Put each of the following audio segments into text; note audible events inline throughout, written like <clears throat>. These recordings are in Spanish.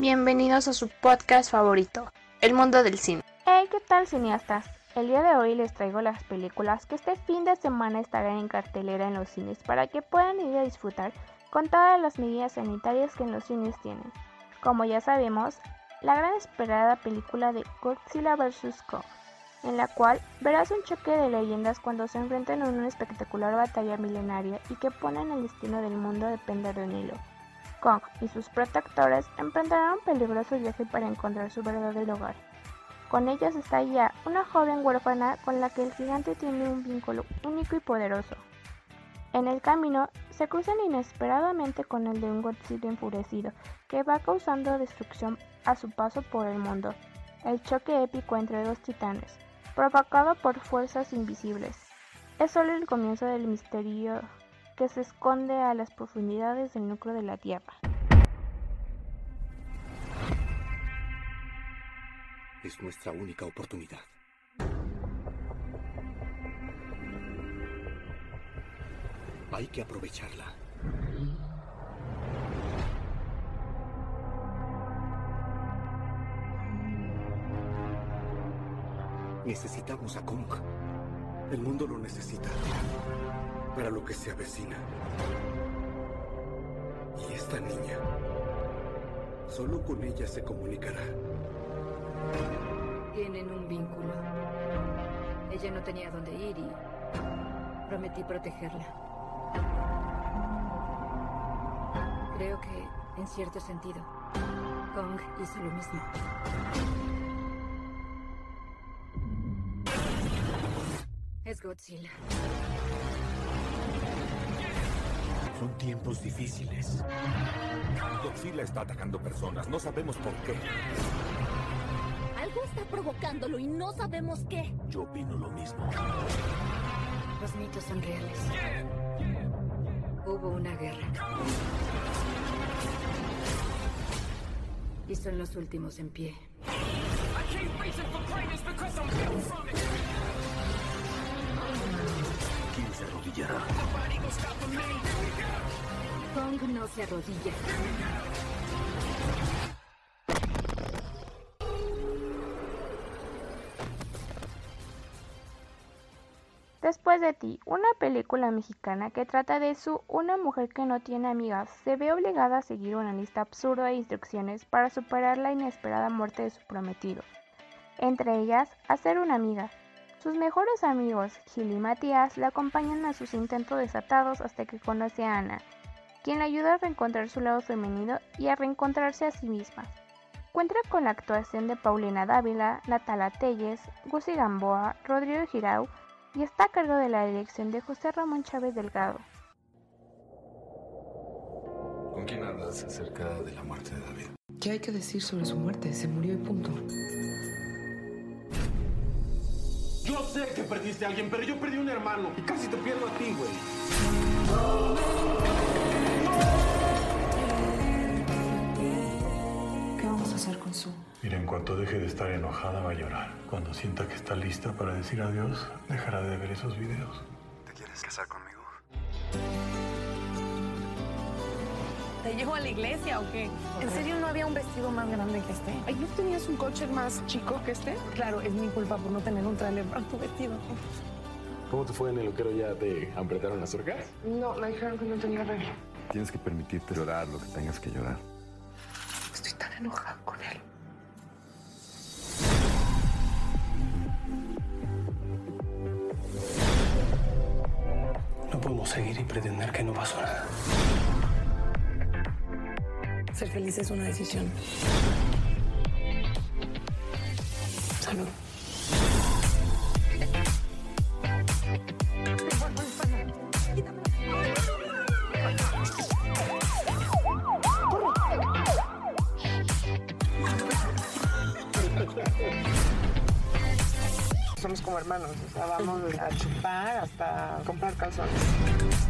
Bienvenidos a su podcast favorito, El Mundo del Cine. Hey, ¿qué tal cineastas? El día de hoy les traigo las películas que este fin de semana estarán en cartelera en los cines para que puedan ir a disfrutar con todas las medidas sanitarias que en los cines tienen. Como ya sabemos, la gran esperada película de Godzilla vs. Kong, en la cual verás un choque de leyendas cuando se enfrentan en una espectacular batalla milenaria y que ponen el destino del mundo depender de un hilo. Kong y sus protectores emprenderán un peligroso viaje para encontrar su verdadero hogar. Con ellos está ya una joven huérfana con la que el gigante tiene un vínculo único y poderoso. En el camino se cruzan inesperadamente con el de un Godzilla enfurecido que va causando destrucción a su paso por el mundo. El choque épico entre dos titanes, provocado por fuerzas invisibles, es solo el comienzo del misterio que se esconde a las profundidades del núcleo de la Tierra. Es nuestra única oportunidad. Hay que aprovecharla. Necesitamos a Kong. El mundo lo necesita. Para lo que se avecina. Y esta niña. Solo con ella se comunicará. Tienen un vínculo. Ella no tenía dónde ir y prometí protegerla. Creo que, en cierto sentido, Kong hizo lo mismo. Es Godzilla. Son tiempos difíciles. Godzilla está atacando personas. No sabemos por qué. Algo está provocándolo y no sabemos qué. Yo opino lo mismo. Los mitos son reales. Hubo una guerra. Y son los últimos en pie. ¿Quién se arrodillará? Kong no se arrodilla. Después de ti, una película mexicana que trata de su una mujer que no tiene amigas se ve obligada a seguir una lista absurda de instrucciones para superar la inesperada muerte de su prometido. Entre ellas, hacer una amiga. Sus mejores amigos, Gil y Matías, la acompañan a sus intentos desatados hasta que conoce a Ana, quien la ayuda a reencontrar su lado femenino y a reencontrarse a sí misma. Cuenta con la actuación de Paulina Dávila, Natala Telles, Gusi Gamboa, Rodrigo Girau, y está a cargo de la dirección de José Ramón Chávez Delgado. ¿Con quién hablas acerca de la muerte de David? ¿Qué hay que decir sobre su muerte? Se murió y punto. Yo sé que perdiste a alguien, pero yo perdí un hermano y casi te pierdo a ti, güey. ¿Qué vamos a hacer con su? Mira, en cuanto deje de estar enojada va a llorar. Cuando sienta que está lista para decir adiós, dejará de ver esos videos. ¿Te quieres casar conmigo? ¿Te llevo a la iglesia o qué? ¿En serio no había un vestido más grande que este? Ay, ¿no tenías un coche más chico que este? Claro, es mi culpa por no tener un trailer para tu vestido. ¿Cómo te fue en el loquero? ¿Ya te apretaron las orcas? No, me dijeron que no tenía regla. Tienes que permitirte llorar lo que tengas que llorar. Estoy tan enojada con él. No podemos seguir y pretender que no pasó nada. Ser feliz es una decisión. Salud. Somos como hermanos, o sea, vamos a chupar hasta comprar calzones.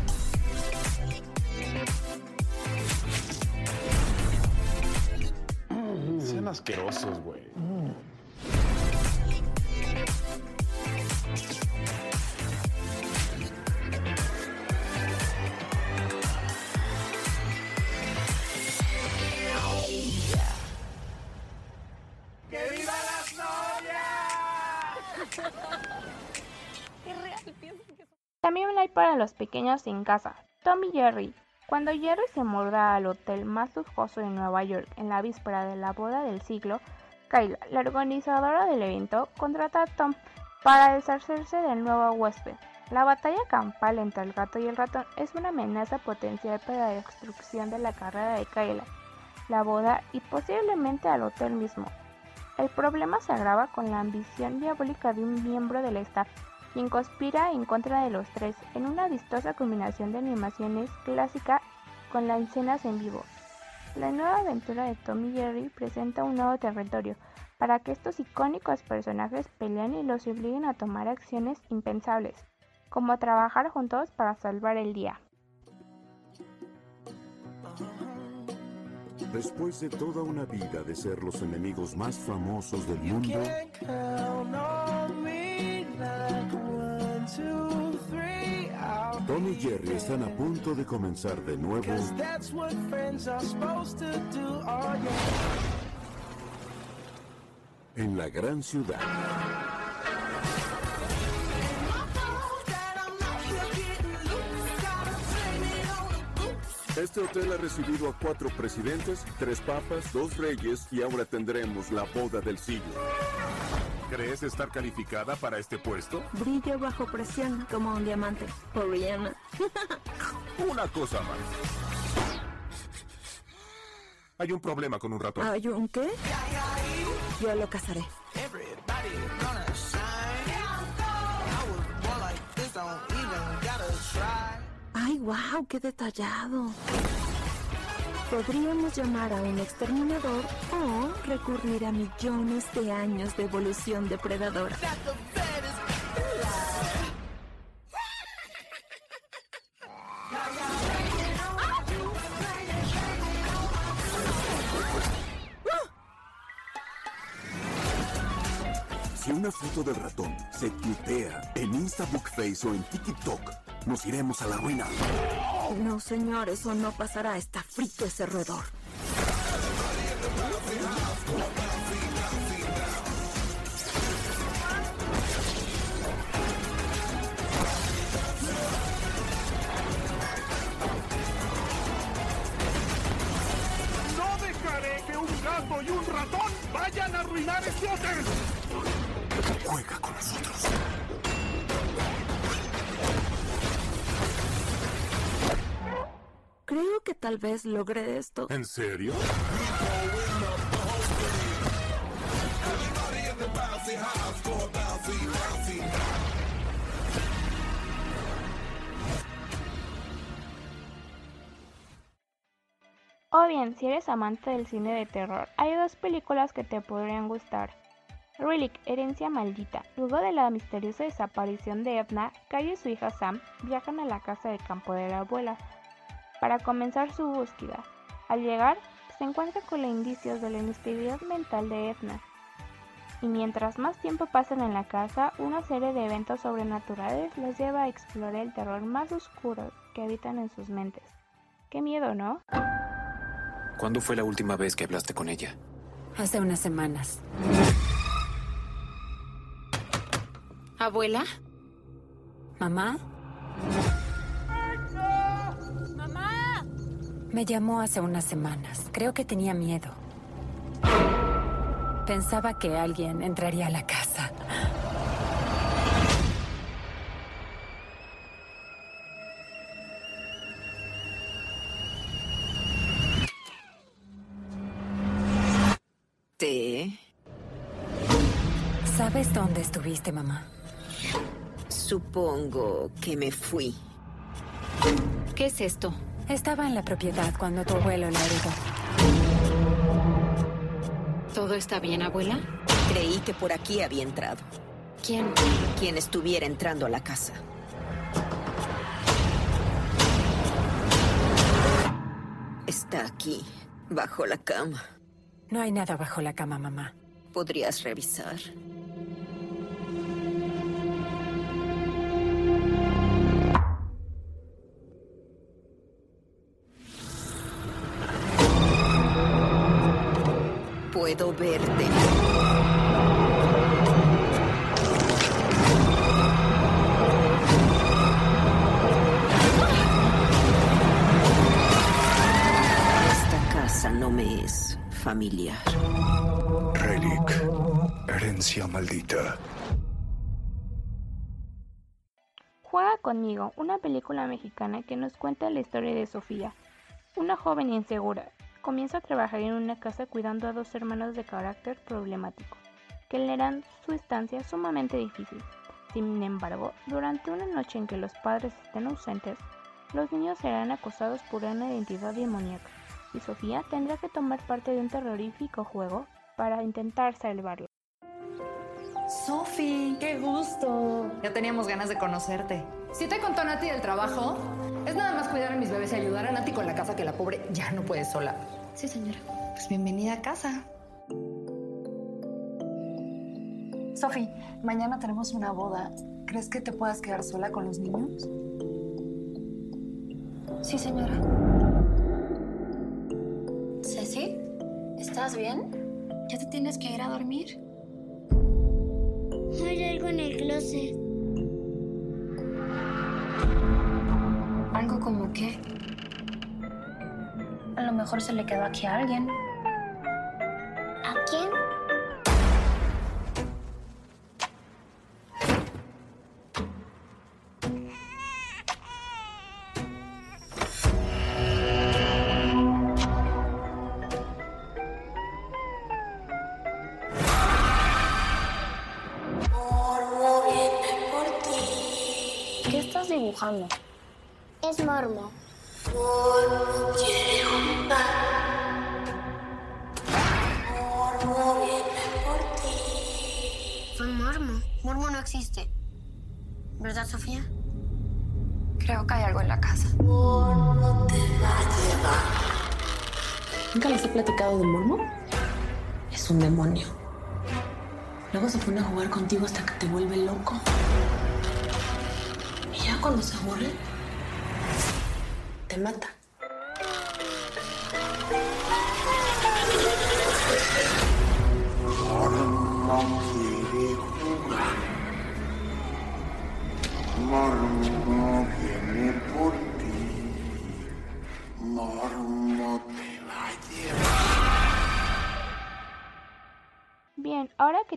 asquerosos, güey. ¡Que viva las novias! También hay para los pequeños en casa. Tommy Jerry, cuando Jerry se muda al hotel más lujoso de Nueva York en la víspera de la boda del siglo, Kayla, la organizadora del evento, contrata a Tom para deshacerse del nuevo huésped. La batalla campal entre el gato y el ratón es una amenaza potencial para la destrucción de la carrera de Kayla, la boda y posiblemente al hotel mismo. El problema se agrava con la ambición diabólica de un miembro del staff, quien conspira en contra de los tres en una vistosa combinación de animaciones clásica con las escenas en vivo. La nueva aventura de Tom y Jerry presenta un nuevo territorio para que estos icónicos personajes peleen y los obliguen a tomar acciones impensables como trabajar juntos para salvar el día. Después de toda una vida de ser los enemigos más famosos del mundo, Tom y Jerry están a punto de comenzar de nuevo en la gran ciudad. Este hotel ha recibido a cuatro presidentes, tres papas, dos reyes y ahora tendremos la boda del siglo. ¿Crees estar calificada para este puesto? Brillo bajo presión como un diamante. Por Rihanna. <laughs> Una cosa más. Hay un problema con un ratón. ¿Hay un qué? Yo lo cazaré. ¡Ay, wow! ¡Qué detallado! Podríamos llamar a un exterminador o recurrir a millones de años de evolución depredadora. Si una foto del ratón se tuitea en Instabook Face o en TikTok, nos iremos a la ruina. No, señor, eso no pasará. Está frito ese roedor. No dejaré que un gato y un ratón vayan a arruinar este hotel. Juega con nosotros. Creo que tal vez logré esto. ¿En serio? O bien, si eres amante del cine de terror, hay dos películas que te podrían gustar. Relic, Herencia Maldita. Luego de la misteriosa desaparición de Edna, Carrie y su hija Sam viajan a la casa de campo de la abuela para comenzar su búsqueda. Al llegar, se encuentran con los indicios de la inestabilidad mental de Edna. Y mientras más tiempo pasan en la casa, una serie de eventos sobrenaturales los lleva a explorar el terror más oscuro que habitan en sus mentes. Qué miedo, ¿no? ¿Cuándo fue la última vez que hablaste con ella? Hace unas semanas. ¿Abuela? ¿Mamá? ¡Mamá! Me llamó hace unas semanas. Creo que tenía miedo. Pensaba que alguien entraría a la casa. ¿Te? ¿Sabes dónde estuviste, mamá? Supongo que me fui. ¿Qué es esto? Estaba en la propiedad cuando tu abuelo la heredó. ¿Todo está bien, abuela? Creí que por aquí había entrado. ¿Quién? Quien estuviera entrando a la casa. Está aquí, bajo la cama. No hay nada bajo la cama, mamá. ¿Podrías revisar? puedo verte. Esta casa no me es familiar. Relic, herencia maldita. Juega conmigo, una película mexicana que nos cuenta la historia de Sofía, una joven insegura Comienza a trabajar en una casa cuidando a dos hermanos de carácter problemático, que le harán su estancia sumamente difícil. Sin embargo, durante una noche en que los padres estén ausentes, los niños serán acosados por una identidad demoníaca, y Sofía tendrá que tomar parte de un terrorífico juego para intentar salvarlo. Sofi, qué gusto. Ya teníamos ganas de conocerte. Si te contó Nati del trabajo, es nada más cuidar a mis bebés y ayudar a Nati con la casa que la pobre ya no puede sola. Sí, señora. Pues bienvenida a casa. Sofi, mañana tenemos una boda. ¿Crees que te puedas quedar sola con los niños? Sí, señora. Ceci, ¿estás bien? ¿Ya te tienes que ir a dormir? Hay algo en el closet. A lo mejor se le quedó aquí a alguien. ¿A quién? ¿Qué estás dibujando? Luego se pone a jugar contigo hasta que te vuelve loco. Y ya cuando se aburre, te mata.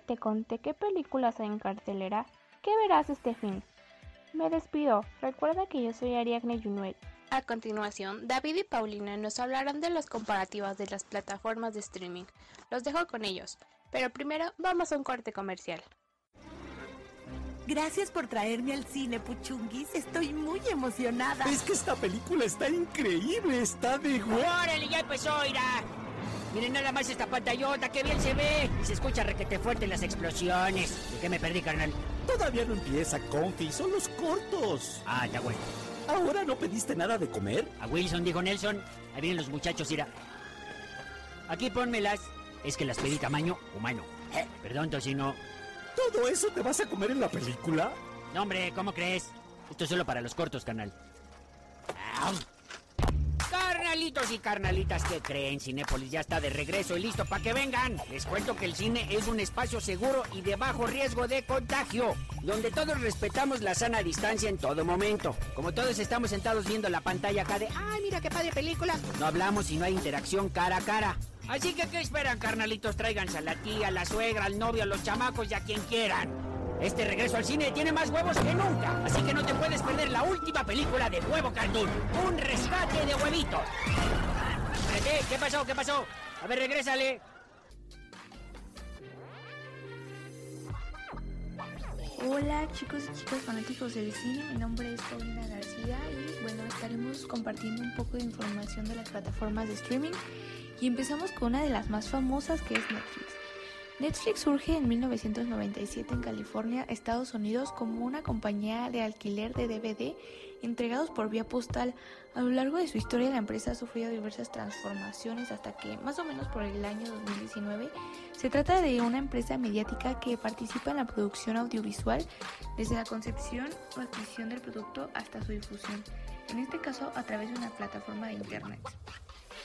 Te conté qué películas hay en cartelera, ¿qué verás este fin? Me despido. Recuerda que yo soy Ariadne Junuel. A continuación, David y Paulina nos hablarán de las comparativas de las plataformas de streaming. Los dejo con ellos, pero primero vamos a un corte comercial. Gracias por traerme al cine, Puchunguis. Estoy muy emocionada. Es que esta película está increíble, está de guay. ¡Órale, ya empezó, Ira! Miren nada más esta pantallota, qué bien se ve. Y se escucha requete fuerte las explosiones. ¿De qué me perdí, carnal? Todavía no empieza, Confi, son los cortos. Ah, está bueno. ¿Ahora no pediste nada de comer? A Wilson, dijo Nelson. Ahí vienen los muchachos, Ira. Aquí pónmelas. Es que las pedí tamaño humano. Eh, perdón, Tocino. ¿Todo eso te vas a comer en la película? No, hombre, ¿cómo crees? Esto es solo para los cortos, canal. ¡Au! Carnalitos y carnalitas, ¿qué creen? Cinépolis ya está de regreso y listo para que vengan. Les cuento que el cine es un espacio seguro y de bajo riesgo de contagio, donde todos respetamos la sana distancia en todo momento. Como todos estamos sentados viendo la pantalla acá de, ¡ay, mira qué padre película! No hablamos y no hay interacción cara a cara. Así que, ¿qué esperan, carnalitos? Tráiganse a la tía, a la suegra, al novio, a los chamacos y a quien quieran. Este regreso al cine tiene más huevos que nunca, así que no te puedes perder la última película de Huevo Cartoon, Un rescate de huevitos. ¿Qué pasó? ¿Qué pasó? A ver, regrésale. Hola chicos y chicas fanáticos del cine, mi nombre es Paulina García y bueno, estaremos compartiendo un poco de información de las plataformas de streaming y empezamos con una de las más famosas que es Netflix. Netflix surge en 1997 en California, Estados Unidos, como una compañía de alquiler de DVD entregados por vía postal. A lo largo de su historia, la empresa ha sufrido diversas transformaciones hasta que, más o menos por el año 2019, se trata de una empresa mediática que participa en la producción audiovisual desde la concepción o adquisición del producto hasta su difusión, en este caso a través de una plataforma de Internet.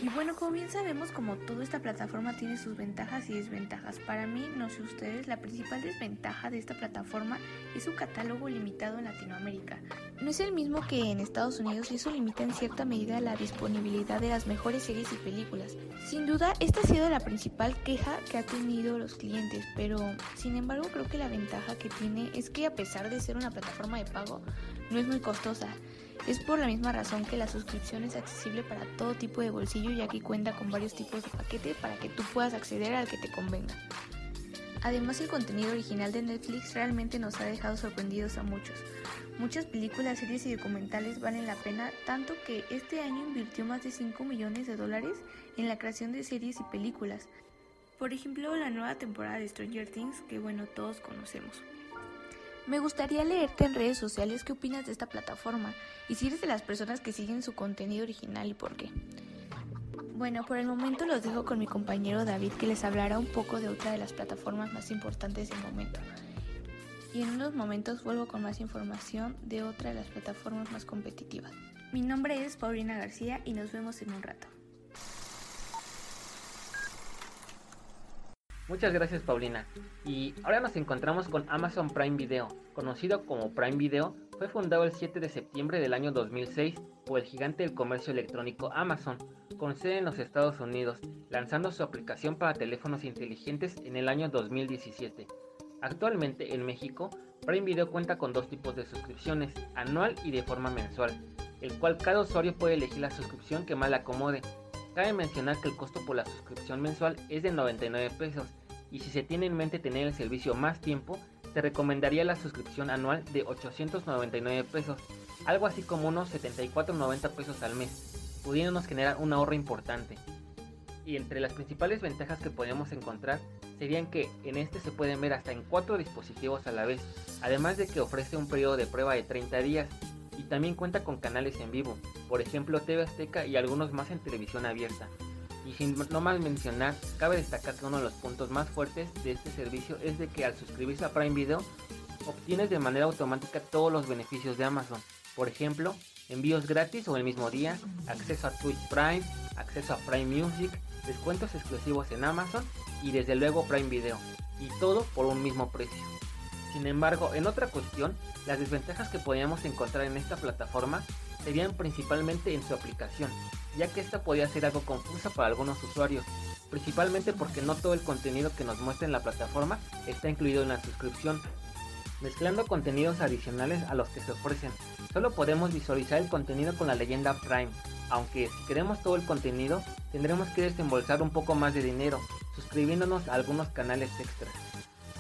Y bueno, como bien sabemos, como toda esta plataforma tiene sus ventajas y desventajas. Para mí, no sé ustedes, la principal desventaja de esta plataforma es su catálogo limitado en Latinoamérica. No es el mismo que en Estados Unidos y eso limita en cierta medida la disponibilidad de las mejores series y películas. Sin duda, esta ha sido la principal queja que ha tenido los clientes, pero sin embargo creo que la ventaja que tiene es que a pesar de ser una plataforma de pago, no es muy costosa. Es por la misma razón que la suscripción es accesible para todo tipo de bolsillo ya que cuenta con varios tipos de paquete para que tú puedas acceder al que te convenga. Además el contenido original de Netflix realmente nos ha dejado sorprendidos a muchos. Muchas películas, series y documentales valen la pena tanto que este año invirtió más de 5 millones de dólares en la creación de series y películas. Por ejemplo, la nueva temporada de Stranger Things que bueno todos conocemos. Me gustaría leerte en redes sociales qué opinas de esta plataforma y si eres de las personas que siguen su contenido original y por qué. Bueno, por el momento los dejo con mi compañero David que les hablará un poco de otra de las plataformas más importantes del momento. Y en unos momentos vuelvo con más información de otra de las plataformas más competitivas. Mi nombre es Paulina García y nos vemos en un rato. Muchas gracias Paulina. Y ahora nos encontramos con Amazon Prime Video. Conocido como Prime Video, fue fundado el 7 de septiembre del año 2006 por el gigante del comercio electrónico Amazon, con sede en los Estados Unidos, lanzando su aplicación para teléfonos inteligentes en el año 2017. Actualmente en México, Prime Video cuenta con dos tipos de suscripciones, anual y de forma mensual, el cual cada usuario puede elegir la suscripción que más le acomode. Cabe mencionar que el costo por la suscripción mensual es de 99 pesos y si se tiene en mente tener el servicio más tiempo, se recomendaría la suscripción anual de 899 pesos, algo así como unos 74.90 pesos al mes, pudiéndonos generar un ahorro importante. Y entre las principales ventajas que podemos encontrar serían que en este se pueden ver hasta en 4 dispositivos a la vez, además de que ofrece un periodo de prueba de 30 días y también cuenta con canales en vivo, por ejemplo TV Azteca y algunos más en televisión abierta. Y sin no mal mencionar, cabe destacar que uno de los puntos más fuertes de este servicio es de que al suscribirse a Prime Video, obtienes de manera automática todos los beneficios de Amazon. Por ejemplo, envíos gratis o el mismo día, acceso a Twitch Prime, acceso a Prime Music, descuentos exclusivos en Amazon y desde luego Prime Video. Y todo por un mismo precio. Sin embargo, en otra cuestión, las desventajas que podríamos encontrar en esta plataforma serían principalmente en su aplicación, ya que esta podría ser algo confusa para algunos usuarios, principalmente porque no todo el contenido que nos muestra en la plataforma está incluido en la suscripción, mezclando contenidos adicionales a los que se ofrecen. Solo podemos visualizar el contenido con la leyenda Prime, aunque si queremos todo el contenido tendremos que desembolsar un poco más de dinero, suscribiéndonos a algunos canales extras.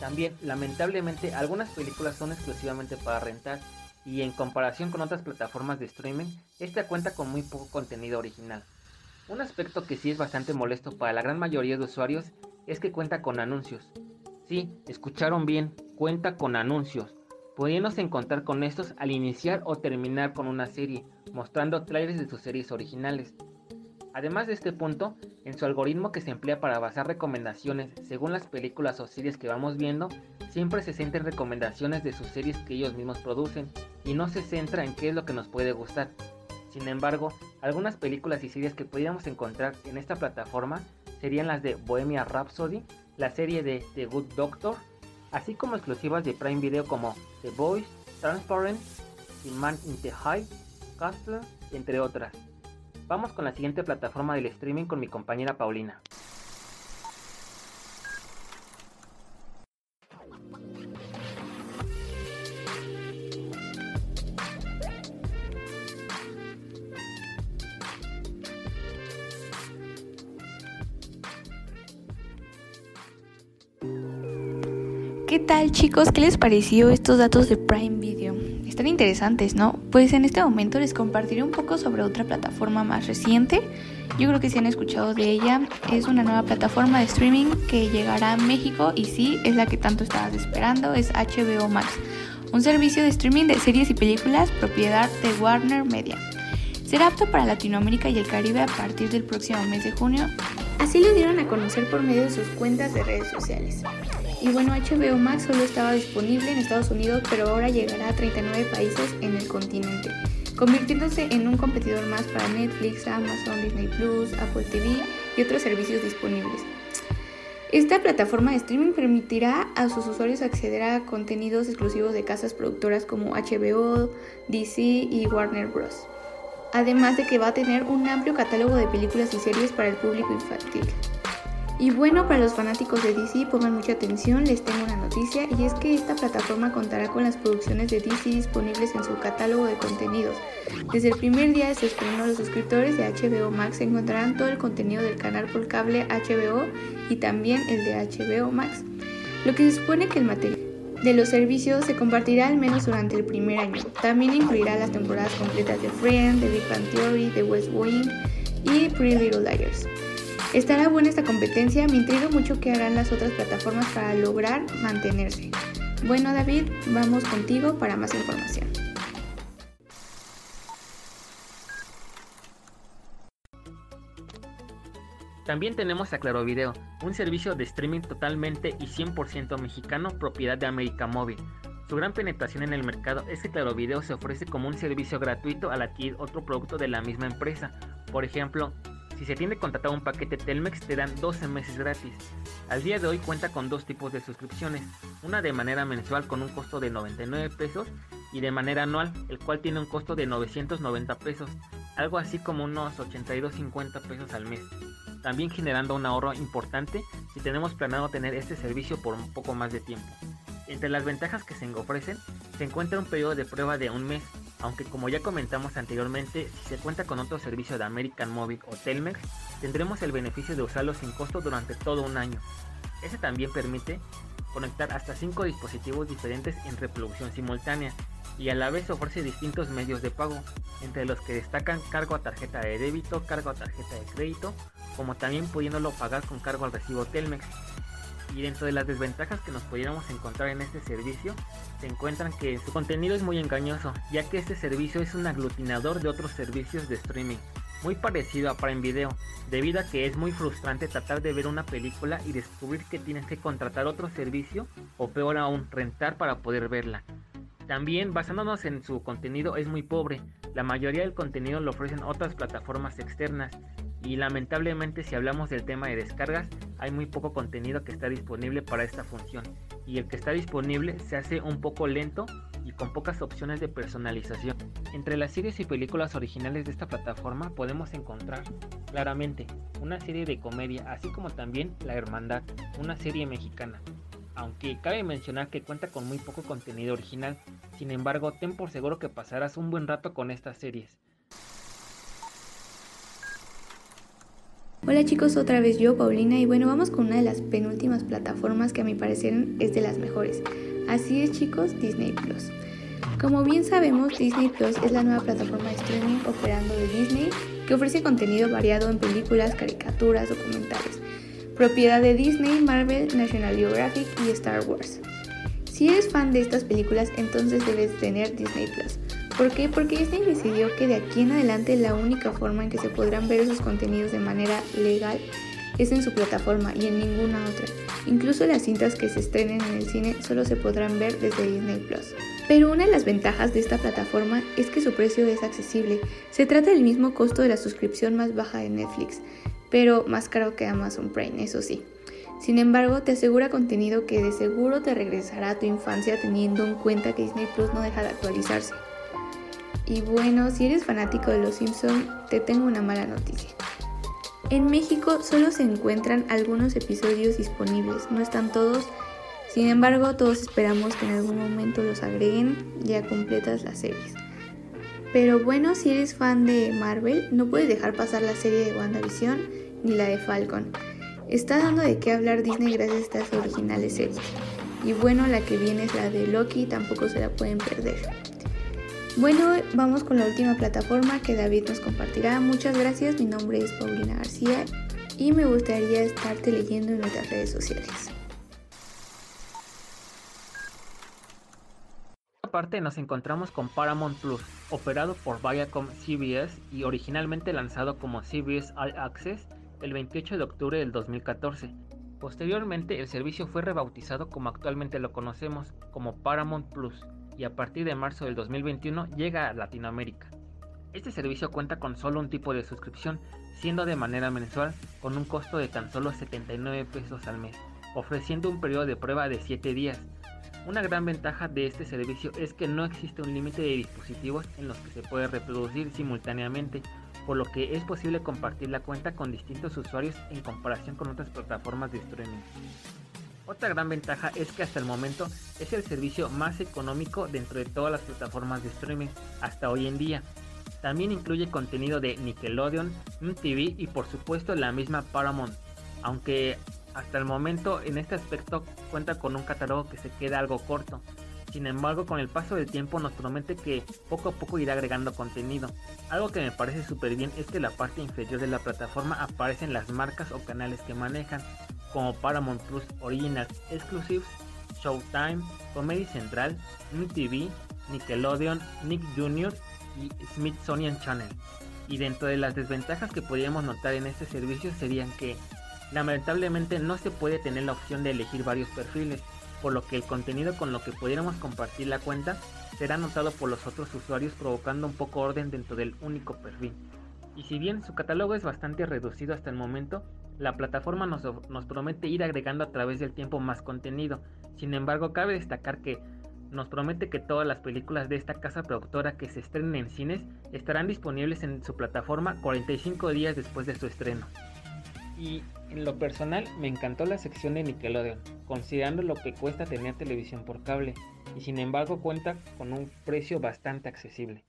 También, lamentablemente, algunas películas son exclusivamente para rentar y en comparación con otras plataformas de streaming, esta cuenta con muy poco contenido original. Un aspecto que sí es bastante molesto para la gran mayoría de usuarios es que cuenta con anuncios. Sí, escucharon bien, cuenta con anuncios, pudiéndose encontrar con estos al iniciar o terminar con una serie, mostrando trailers de sus series originales. Además de este punto, en su algoritmo que se emplea para basar recomendaciones según las películas o series que vamos viendo, siempre se centra en recomendaciones de sus series que ellos mismos producen y no se centra en qué es lo que nos puede gustar. Sin embargo, algunas películas y series que podríamos encontrar en esta plataforma serían las de Bohemia Rhapsody, la serie de The Good Doctor, así como exclusivas de Prime Video como The Boys, Transparent, The Man in the High, Castle, entre otras. Vamos con la siguiente plataforma del streaming con mi compañera Paulina. ¿Qué tal chicos? ¿Qué les pareció estos datos de Prime Video? Están interesantes, ¿no? Pues en este momento les compartiré un poco sobre otra plataforma más reciente. Yo creo que si han escuchado de ella, es una nueva plataforma de streaming que llegará a México y sí, es la que tanto estabas esperando, es HBO Max, un servicio de streaming de series y películas propiedad de Warner Media. Será apto para Latinoamérica y el Caribe a partir del próximo mes de junio. Así lo dieron a conocer por medio de sus cuentas de redes sociales. Y bueno, HBO Max solo estaba disponible en Estados Unidos, pero ahora llegará a 39 países en el continente, convirtiéndose en un competidor más para Netflix, Amazon, Disney Plus, Apple TV y otros servicios disponibles. Esta plataforma de streaming permitirá a sus usuarios acceder a contenidos exclusivos de casas productoras como HBO, DC y Warner Bros. Además de que va a tener un amplio catálogo de películas y series para el público infantil. Y bueno, para los fanáticos de DC, pongan mucha atención, les tengo una noticia y es que esta plataforma contará con las producciones de DC disponibles en su catálogo de contenidos. Desde el primer día de su estreno, los suscriptores de HBO Max encontrarán todo el contenido del canal por cable HBO y también el de HBO Max. Lo que se supone que el material de los servicios se compartirá al menos durante el primer año. También incluirá las temporadas completas de Friends, de Big Bang Theory, de West Wing y Pretty Little Liars. Estará buena esta competencia, me intriga mucho qué harán las otras plataformas para lograr mantenerse. Bueno David, vamos contigo para más información. También tenemos a Claro Video, un servicio de streaming totalmente y 100% mexicano propiedad de América Móvil. Su gran penetración en el mercado es que Claro Video se ofrece como un servicio gratuito al adquirir otro producto de la misma empresa. Por ejemplo, si se tiene contratado un paquete Telmex te dan 12 meses gratis. Al día de hoy cuenta con dos tipos de suscripciones, una de manera mensual con un costo de 99 pesos y de manera anual, el cual tiene un costo de 990 pesos, algo así como unos 82.50 pesos al mes. También generando un ahorro importante si tenemos planeado tener este servicio por un poco más de tiempo. Entre las ventajas que se ofrecen se encuentra un periodo de prueba de un mes, aunque como ya comentamos anteriormente, si se cuenta con otro servicio de American Mobile o Telmex, tendremos el beneficio de usarlo sin costo durante todo un año. Este también permite conectar hasta 5 dispositivos diferentes en reproducción simultánea y a la vez ofrece distintos medios de pago, entre los que destacan cargo a tarjeta de débito, cargo a tarjeta de crédito, como también pudiéndolo pagar con cargo al recibo Telmex. Y dentro de las desventajas que nos pudiéramos encontrar en este servicio, se encuentran que su contenido es muy engañoso, ya que este servicio es un aglutinador de otros servicios de streaming, muy parecido a Prime Video, debido a que es muy frustrante tratar de ver una película y descubrir que tienes que contratar otro servicio o peor aún, rentar para poder verla. También basándonos en su contenido es muy pobre, la mayoría del contenido lo ofrecen otras plataformas externas y lamentablemente si hablamos del tema de descargas hay muy poco contenido que está disponible para esta función y el que está disponible se hace un poco lento y con pocas opciones de personalización. Entre las series y películas originales de esta plataforma podemos encontrar claramente una serie de comedia así como también La Hermandad, una serie mexicana. Aunque cabe mencionar que cuenta con muy poco contenido original, sin embargo ten por seguro que pasarás un buen rato con estas series. Hola chicos, otra vez yo, Paulina, y bueno, vamos con una de las penúltimas plataformas que a mi parecer es de las mejores. Así es chicos, Disney Plus. Como bien sabemos, Disney Plus es la nueva plataforma de streaming operando de Disney que ofrece contenido variado en películas, caricaturas, documentales. Propiedad de Disney, Marvel, National Geographic y Star Wars. Si eres fan de estas películas, entonces debes tener Disney Plus. ¿Por qué? Porque Disney decidió que de aquí en adelante la única forma en que se podrán ver esos contenidos de manera legal es en su plataforma y en ninguna otra. Incluso las cintas que se estrenen en el cine solo se podrán ver desde Disney Plus. Pero una de las ventajas de esta plataforma es que su precio es accesible. Se trata del mismo costo de la suscripción más baja de Netflix, pero más caro que Amazon Prime, eso sí. Sin embargo, te asegura contenido que de seguro te regresará a tu infancia teniendo en cuenta que Disney Plus no deja de actualizarse. Y bueno, si eres fanático de Los Simpson, te tengo una mala noticia. En México solo se encuentran algunos episodios disponibles, no están todos. Sin embargo, todos esperamos que en algún momento los agreguen ya completas las series. Pero bueno, si eres fan de Marvel, no puedes dejar pasar la serie de WandaVision ni la de Falcon. Está dando de qué hablar Disney gracias a estas originales series. Y bueno, la que viene es la de Loki, tampoco se la pueden perder. Bueno, vamos con la última plataforma que David nos compartirá. Muchas gracias, mi nombre es Paulina García y me gustaría estarte leyendo en nuestras redes sociales. parte nos encontramos con Paramount Plus, operado por Viacom CBS y originalmente lanzado como CBS All Access el 28 de octubre del 2014. Posteriormente, el servicio fue rebautizado como actualmente lo conocemos, como Paramount Plus, y a partir de marzo del 2021 llega a Latinoamérica. Este servicio cuenta con solo un tipo de suscripción, siendo de manera mensual con un costo de tan solo 79 pesos al mes, ofreciendo un periodo de prueba de 7 días. Una gran ventaja de este servicio es que no existe un límite de dispositivos en los que se puede reproducir simultáneamente, por lo que es posible compartir la cuenta con distintos usuarios en comparación con otras plataformas de streaming. Otra gran ventaja es que hasta el momento es el servicio más económico dentro de todas las plataformas de streaming hasta hoy en día. También incluye contenido de Nickelodeon, MTV y por supuesto la misma Paramount, aunque hasta el momento en este aspecto cuenta con un catálogo que se queda algo corto, sin embargo, con el paso del tiempo nos promete que poco a poco irá agregando contenido. Algo que me parece súper bien es que en la parte inferior de la plataforma aparecen las marcas o canales que manejan, como Paramount Plus Original Exclusives, Showtime, Comedy Central, MTV, Nickelodeon, Nick Jr. y Smithsonian Channel. Y dentro de las desventajas que podríamos notar en este servicio serían que lamentablemente no se puede tener la opción de elegir varios perfiles, por lo que el contenido con lo que pudiéramos compartir la cuenta será notado por los otros usuarios provocando un poco orden dentro del único perfil. Y si bien su catálogo es bastante reducido hasta el momento, la plataforma nos, promete ir agregando a través del tiempo más contenido. Sin embargo, cabe destacar que nos promete que todas las películas de esta casa productora que se estrenen en cines estarán disponibles en su plataforma 45 días después de su estreno. Y en lo personal me encantó la sección de Nickelodeon, considerando lo que cuesta tener televisión por cable, y sin embargo cuenta con un precio bastante accesible.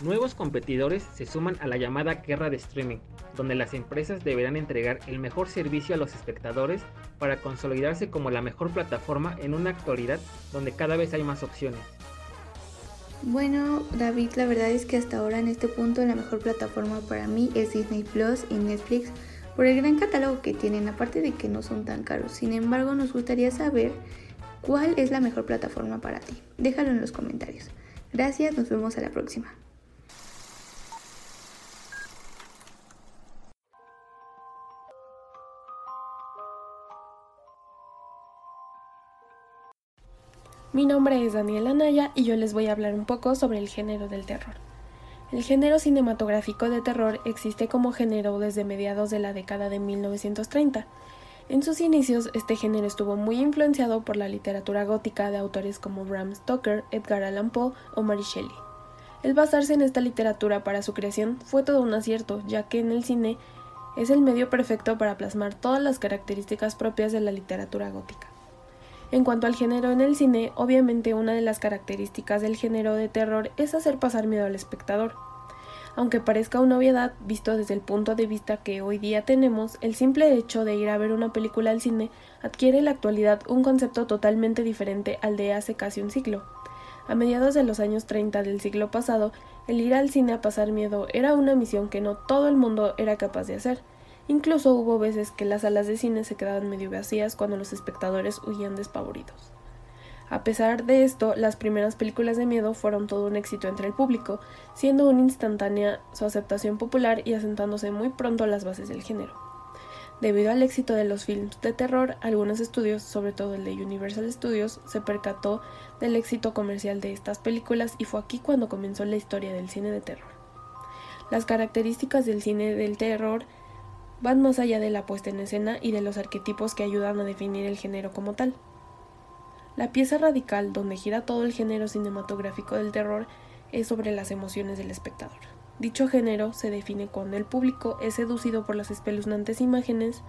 Nuevos competidores se suman a la llamada guerra de streaming, donde las empresas deberán entregar el mejor servicio a los espectadores para consolidarse como la mejor plataforma en una actualidad donde cada vez hay más opciones. Bueno, David, la verdad es que hasta ahora en este punto la mejor plataforma para mí es Disney Plus y Netflix por el gran catálogo que tienen, aparte de que no son tan caros. Sin embargo, nos gustaría saber cuál es la mejor plataforma para ti. Déjalo en los comentarios. Gracias, nos vemos a la próxima. Mi nombre es Daniela Naya y yo les voy a hablar un poco sobre el género del terror. El género cinematográfico de terror existe como género desde mediados de la década de 1930. En sus inicios, este género estuvo muy influenciado por la literatura gótica de autores como Bram Stoker, Edgar Allan Poe o Mary Shelley. El basarse en esta literatura para su creación fue todo un acierto, ya que en el cine es el medio perfecto para plasmar todas las características propias de la literatura gótica. En cuanto al género en el cine, obviamente una de las características del género de terror es hacer pasar miedo al espectador. Aunque parezca una obviedad, visto desde el punto de vista que hoy día tenemos, el simple hecho de ir a ver una película al cine adquiere en la actualidad un concepto totalmente diferente al de hace casi un siglo. A mediados de los años 30 del siglo pasado, el ir al cine a pasar miedo era una misión que no todo el mundo era capaz de hacer. Incluso hubo veces que las salas de cine se quedaban medio vacías cuando los espectadores huían despavoridos. A pesar de esto, las primeras películas de miedo fueron todo un éxito entre el público, siendo una instantánea su aceptación popular y asentándose muy pronto las bases del género. Debido al éxito de los films de terror, algunos estudios, sobre todo el de Universal Studios, se percató del éxito comercial de estas películas y fue aquí cuando comenzó la historia del cine de terror. Las características del cine del terror van más allá de la puesta en escena y de los arquetipos que ayudan a definir el género como tal. La pieza radical donde gira todo el género cinematográfico del terror es sobre las emociones del espectador. Dicho género se define cuando el público es seducido por las espeluznantes imágenes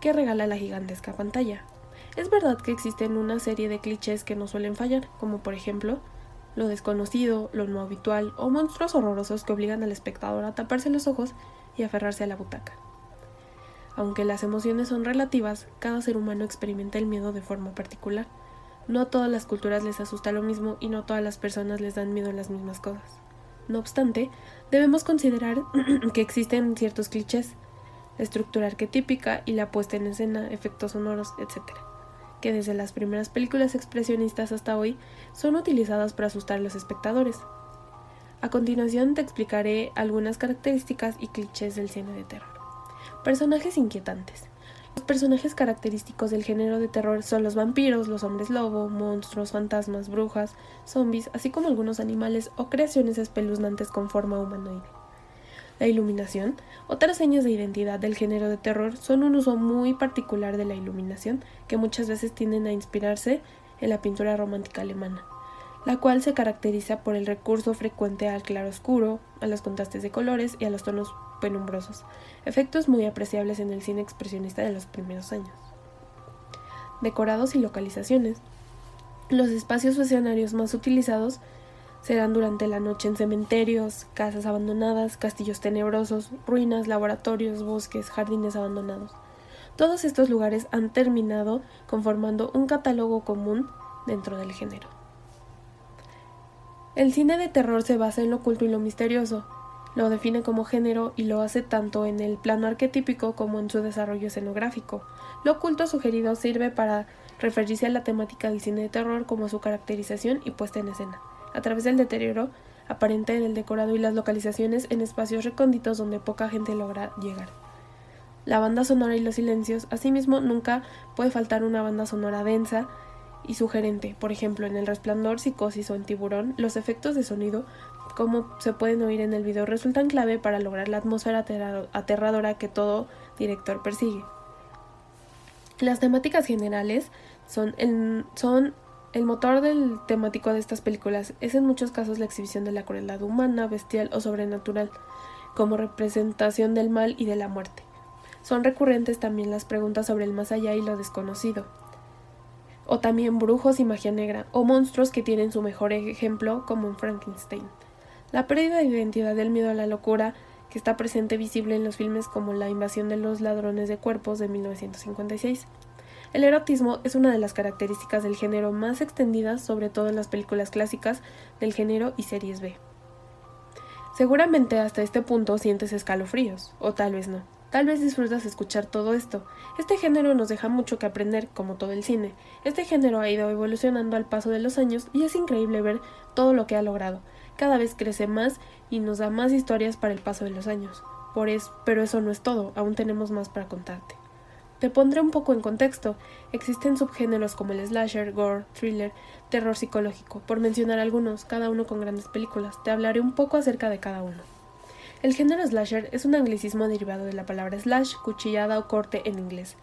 que regala la gigantesca pantalla. Es verdad que existen una serie de clichés que no suelen fallar, como por ejemplo lo desconocido, lo no habitual o monstruos horrorosos que obligan al espectador a taparse los ojos y aferrarse a la butaca. Aunque las emociones son relativas, cada ser humano experimenta el miedo de forma particular. No todas las culturas les asusta lo mismo y no todas las personas les dan miedo a las mismas cosas. No obstante, debemos considerar <clears throat> que existen ciertos clichés, estructura arquetípica y la puesta en escena, efectos sonoros, etc., que desde las primeras películas expresionistas hasta hoy son utilizadas para asustar a los espectadores. A continuación te explicaré algunas características y clichés del cine de terror. Personajes inquietantes. Los personajes característicos del género de terror son los vampiros, los hombres lobo, monstruos, fantasmas, brujas, zombies, así como algunos animales o creaciones espeluznantes con forma humanoide. La iluminación. Otras señas de identidad del género de terror son un uso muy particular de la iluminación, que muchas veces tienden a inspirarse en la pintura romántica alemana, la cual se caracteriza por el recurso frecuente al claroscuro, a los contrastes de colores y a los tonos penumbrosos, efectos muy apreciables en el cine expresionista de los primeros años. Decorados y localizaciones. Los espacios o escenarios más utilizados serán durante la noche en cementerios, casas abandonadas, castillos tenebrosos, ruinas, laboratorios, bosques, jardines abandonados. Todos estos lugares han terminado conformando un catálogo común dentro del género. El cine de terror se basa en lo oculto y lo misterioso, lo define como género y lo hace tanto en el plano arquetípico como en su desarrollo escenográfico. Lo oculto sugerido sirve para referirse a la temática del cine de terror como su caracterización y puesta en escena, a través del deterioro aparente en el decorado y las localizaciones en espacios recónditos donde poca gente logra llegar. La banda sonora y los silencios, asimismo, nunca puede faltar una banda sonora densa y sugerente. Por ejemplo, en El Resplandor, Psicosis o en Tiburón, los efectos de sonido como se pueden oír en el video, resultan clave para lograr la atmósfera aterradora que todo director persigue. Las temáticas generales son el, son el motor del temático de estas películas. Es en muchos casos la exhibición de la crueldad humana, bestial o sobrenatural, como representación del mal y de la muerte. Son recurrentes también las preguntas sobre el más allá y lo desconocido, o también brujos y magia negra, o monstruos que tienen su mejor ejemplo como en Frankenstein. La pérdida de identidad del miedo a la locura, que está presente visible en los filmes como La invasión de los ladrones de cuerpos de 1956. El erotismo es una de las características del género más extendidas, sobre todo en las películas clásicas del género y series B. Seguramente hasta este punto sientes escalofríos, o tal vez no. Tal vez disfrutas escuchar todo esto. Este género nos deja mucho que aprender, como todo el cine. Este género ha ido evolucionando al paso de los años y es increíble ver todo lo que ha logrado cada vez crece más y nos da más historias para el paso de los años. Por eso, pero eso no es todo, aún tenemos más para contarte. Te pondré un poco en contexto. Existen subgéneros como el slasher, gore, thriller, terror psicológico, por mencionar algunos, cada uno con grandes películas. Te hablaré un poco acerca de cada uno. El género slasher es un anglicismo derivado de la palabra slash, cuchillada o corte en inglés.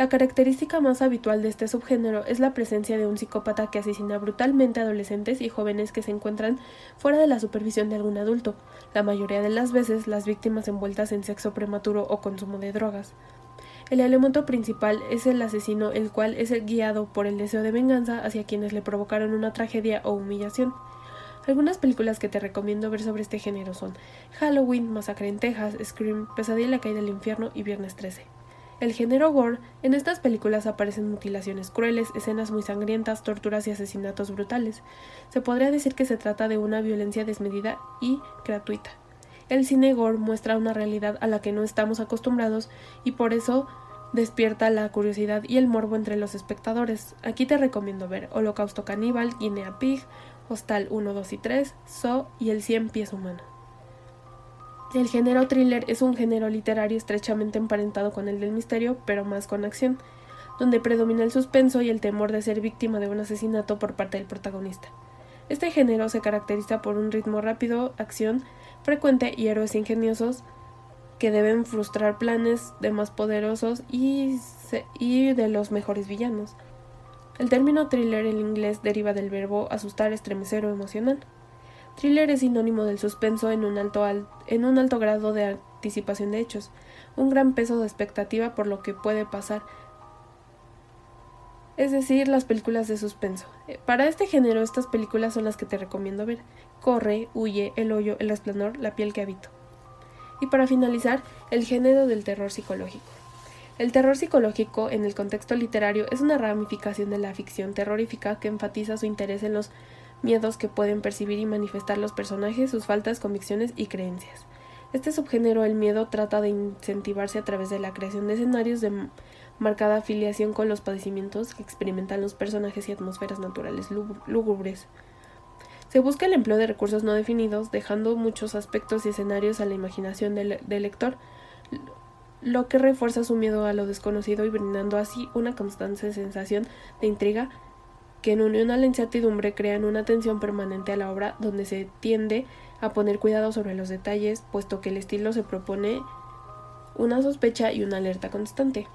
La característica más habitual de este subgénero es la presencia de un psicópata que asesina brutalmente a adolescentes y jóvenes que se encuentran fuera de la supervisión de algún adulto, la mayoría de las veces las víctimas envueltas en sexo prematuro o consumo de drogas. El elemento principal es el asesino, el cual es guiado por el deseo de venganza hacia quienes le provocaron una tragedia o humillación. Algunas películas que te recomiendo ver sobre este género son Halloween, Masacre en Texas, Scream, Pesadilla en la caída del infierno y Viernes 13. El género gore, en estas películas aparecen mutilaciones crueles, escenas muy sangrientas, torturas y asesinatos brutales. Se podría decir que se trata de una violencia desmedida y gratuita. El cine gore muestra una realidad a la que no estamos acostumbrados y por eso despierta la curiosidad y el morbo entre los espectadores. Aquí te recomiendo ver Holocausto Caníbal, Guinea Pig, Hostal 1, 2 y 3, So y El Cien Pies Humano. El género thriller es un género literario estrechamente emparentado con el del misterio, pero más con acción, donde predomina el suspenso y el temor de ser víctima de un asesinato por parte del protagonista. Este género se caracteriza por un ritmo rápido, acción frecuente y héroes ingeniosos que deben frustrar planes de más poderosos y de los mejores villanos. El término thriller en inglés deriva del verbo asustar, estremecer o emocionar. Thriller es sinónimo del suspenso en un, alto en un alto grado de anticipación de hechos, un gran peso de expectativa por lo que puede pasar, es decir, las películas de suspenso. Eh, para este género, estas películas son las que te recomiendo ver. Corre, Huye, El Hoyo, El Resplandor, La piel que habito. Y para finalizar, el género del terror psicológico. El terror psicológico, en el contexto literario, es una ramificación de la ficción terrorífica que enfatiza su interés en los miedos que pueden percibir y manifestar los personajes, sus faltas, convicciones y creencias. Este subgénero, el miedo, trata de incentivarse a través de la creación de escenarios de marcada afiliación con los padecimientos que experimentan los personajes y atmósferas naturales lúgubres. Se busca el empleo de recursos no definidos, dejando muchos aspectos y escenarios a la imaginación del, del lector. Lo que refuerza su miedo a lo desconocido y brindando así una constante sensación de intriga que en unión a la incertidumbre crean una tensión permanente a la obra donde se tiende a poner cuidado sobre los detalles, puesto que el estilo se propone una sospecha y una alerta constante.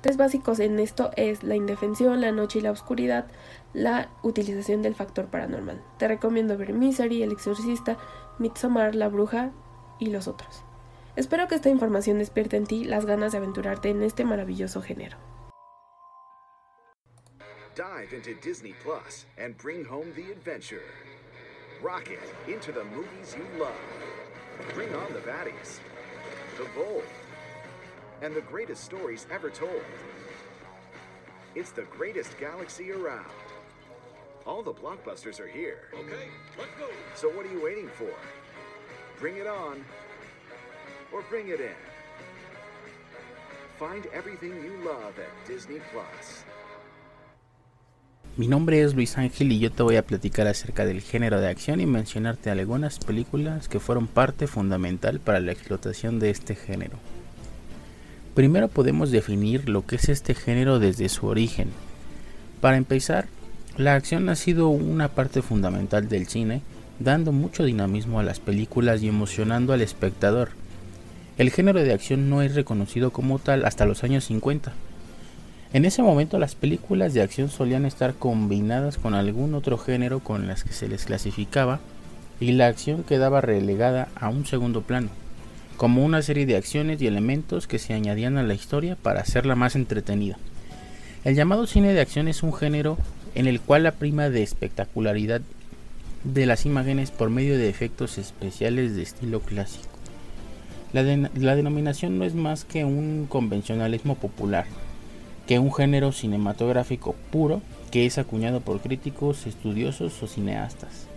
Tres básicos en esto es la indefensión, la noche y la oscuridad, la utilización del factor paranormal. Te recomiendo ver Misery, El Exorcista, Midsommar, La Bruja y los otros. Espero que esta información despierte en ti las ganas de aventurarte en este maravilloso género. Dive into Disney Plus and bring home the adventure. Rocket into the movies you love. Bring on the baddies, the bold, and the greatest stories ever told. It's the greatest galaxy around. All the blockbusters are here. Okay, let's go. So what are you waiting for? Bring it on or bring it in. Find everything you love at Disney Plus. Mi nombre es Luis Ángel y yo te voy a platicar acerca del género de acción y mencionarte algunas películas que fueron parte fundamental para la explotación de este género. Primero podemos definir lo que es este género desde su origen. Para empezar, la acción ha sido una parte fundamental del cine, dando mucho dinamismo a las películas y emocionando al espectador. El género de acción no es reconocido como tal hasta los años 50. En ese momento las películas de acción solían estar combinadas con algún otro género con las que se les clasificaba y la acción quedaba relegada a un segundo plano, como una serie de acciones y elementos que se añadían a la historia para hacerla más entretenida. El llamado cine de acción es un género en el cual la prima de espectacularidad de las imágenes por medio de efectos especiales de estilo clásico. La, denominación no es más que un convencionalismo popular, que un género cinematográfico puro que es acuñado por críticos, estudiosos o cineastas.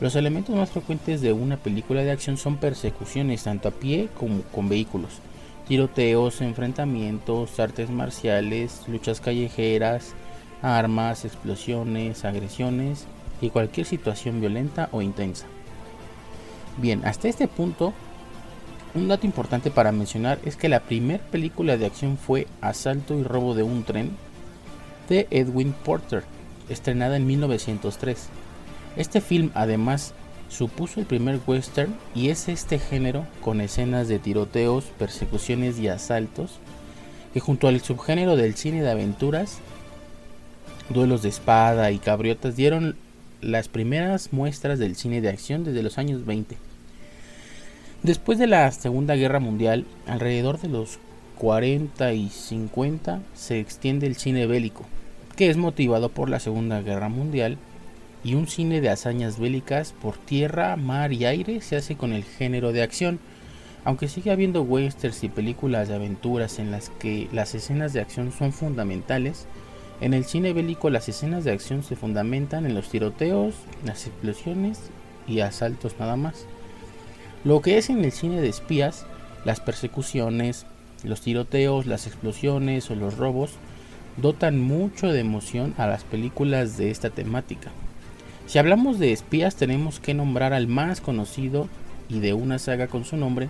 Los elementos más frecuentes de una película de acción son persecuciones tanto a pie como con vehículos, tiroteos, enfrentamientos, artes marciales, luchas callejeras, armas, explosiones, agresiones y cualquier situación violenta o intensa. Bien, hasta este punto un dato importante para mencionar es que la primera película de acción fue Asalto y robo de un tren de Edwin Porter, estrenada en 1903. Este film además supuso el primer western y es este género con escenas de tiroteos, persecuciones y asaltos que junto al subgénero del cine de aventuras, duelos de espada y cabriotas dieron las primeras muestras del cine de acción desde los años 20. Después de la Segunda Guerra Mundial, alrededor de los 40 y 50 se extiende el cine bélico, que es motivado por la Segunda Guerra Mundial, y un cine de hazañas bélicas por tierra, mar y aire se hace con el género de acción, aunque sigue habiendo westerns y películas de aventuras en las que las escenas de acción son fundamentales, en el cine bélico las escenas de acción se fundamentan en los tiroteos, las explosiones y asaltos nada más. Lo que es en el cine de espías, las persecuciones, los tiroteos, las explosiones o los robos, dotan mucho de emoción a las películas de esta temática. Si hablamos de espías tenemos que nombrar al más conocido y de una saga con su nombre,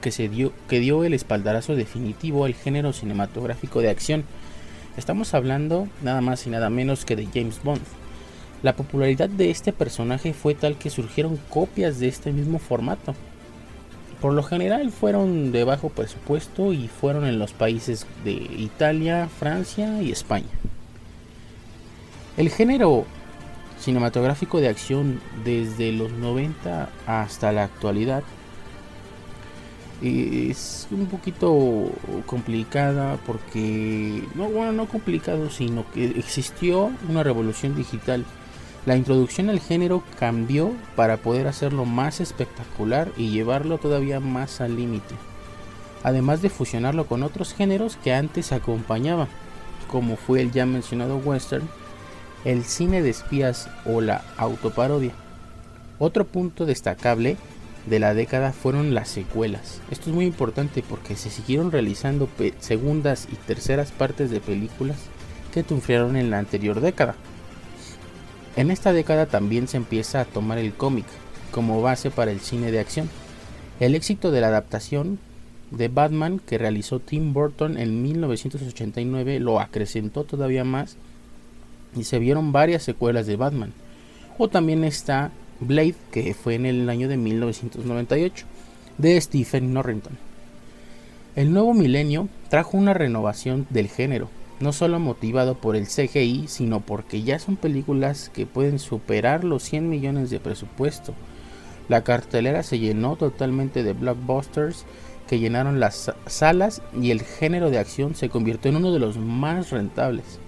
que, se dio, que dio el espaldarazo definitivo al género cinematográfico de acción. Estamos hablando nada más y nada menos que de James Bond. La popularidad de este personaje fue tal que surgieron copias de este mismo formato. Por lo general fueron de bajo presupuesto y fueron en los países de Italia, Francia y España. El género cinematográfico de acción desde los 90 hasta la actualidad es un poquito complicada porque no bueno no complicado sino que existió una revolución digital la introducción al género cambió para poder hacerlo más espectacular y llevarlo todavía más al límite, además de fusionarlo con otros géneros que antes acompañaban, como fue el ya mencionado western, el cine de espías o la autoparodia. Otro punto destacable de la década fueron las secuelas. Esto es muy importante porque se siguieron realizando segundas y terceras partes de películas que triunfaron en la anterior década. En esta década también se empieza a tomar el cómic como base para el cine de acción. El éxito de la adaptación de Batman que realizó Tim Burton en 1989 lo acrecentó todavía más y se vieron varias secuelas de Batman. O también está Blade, que fue en el año de 1998, de Stephen Norrington. El nuevo milenio trajo una renovación del género, no solo motivado por el CGI, sino porque ya son películas que pueden superar los 100 millones de presupuesto. La cartelera se llenó totalmente de blockbusters que llenaron las salas y el género de acción se convirtió en uno de los más rentables.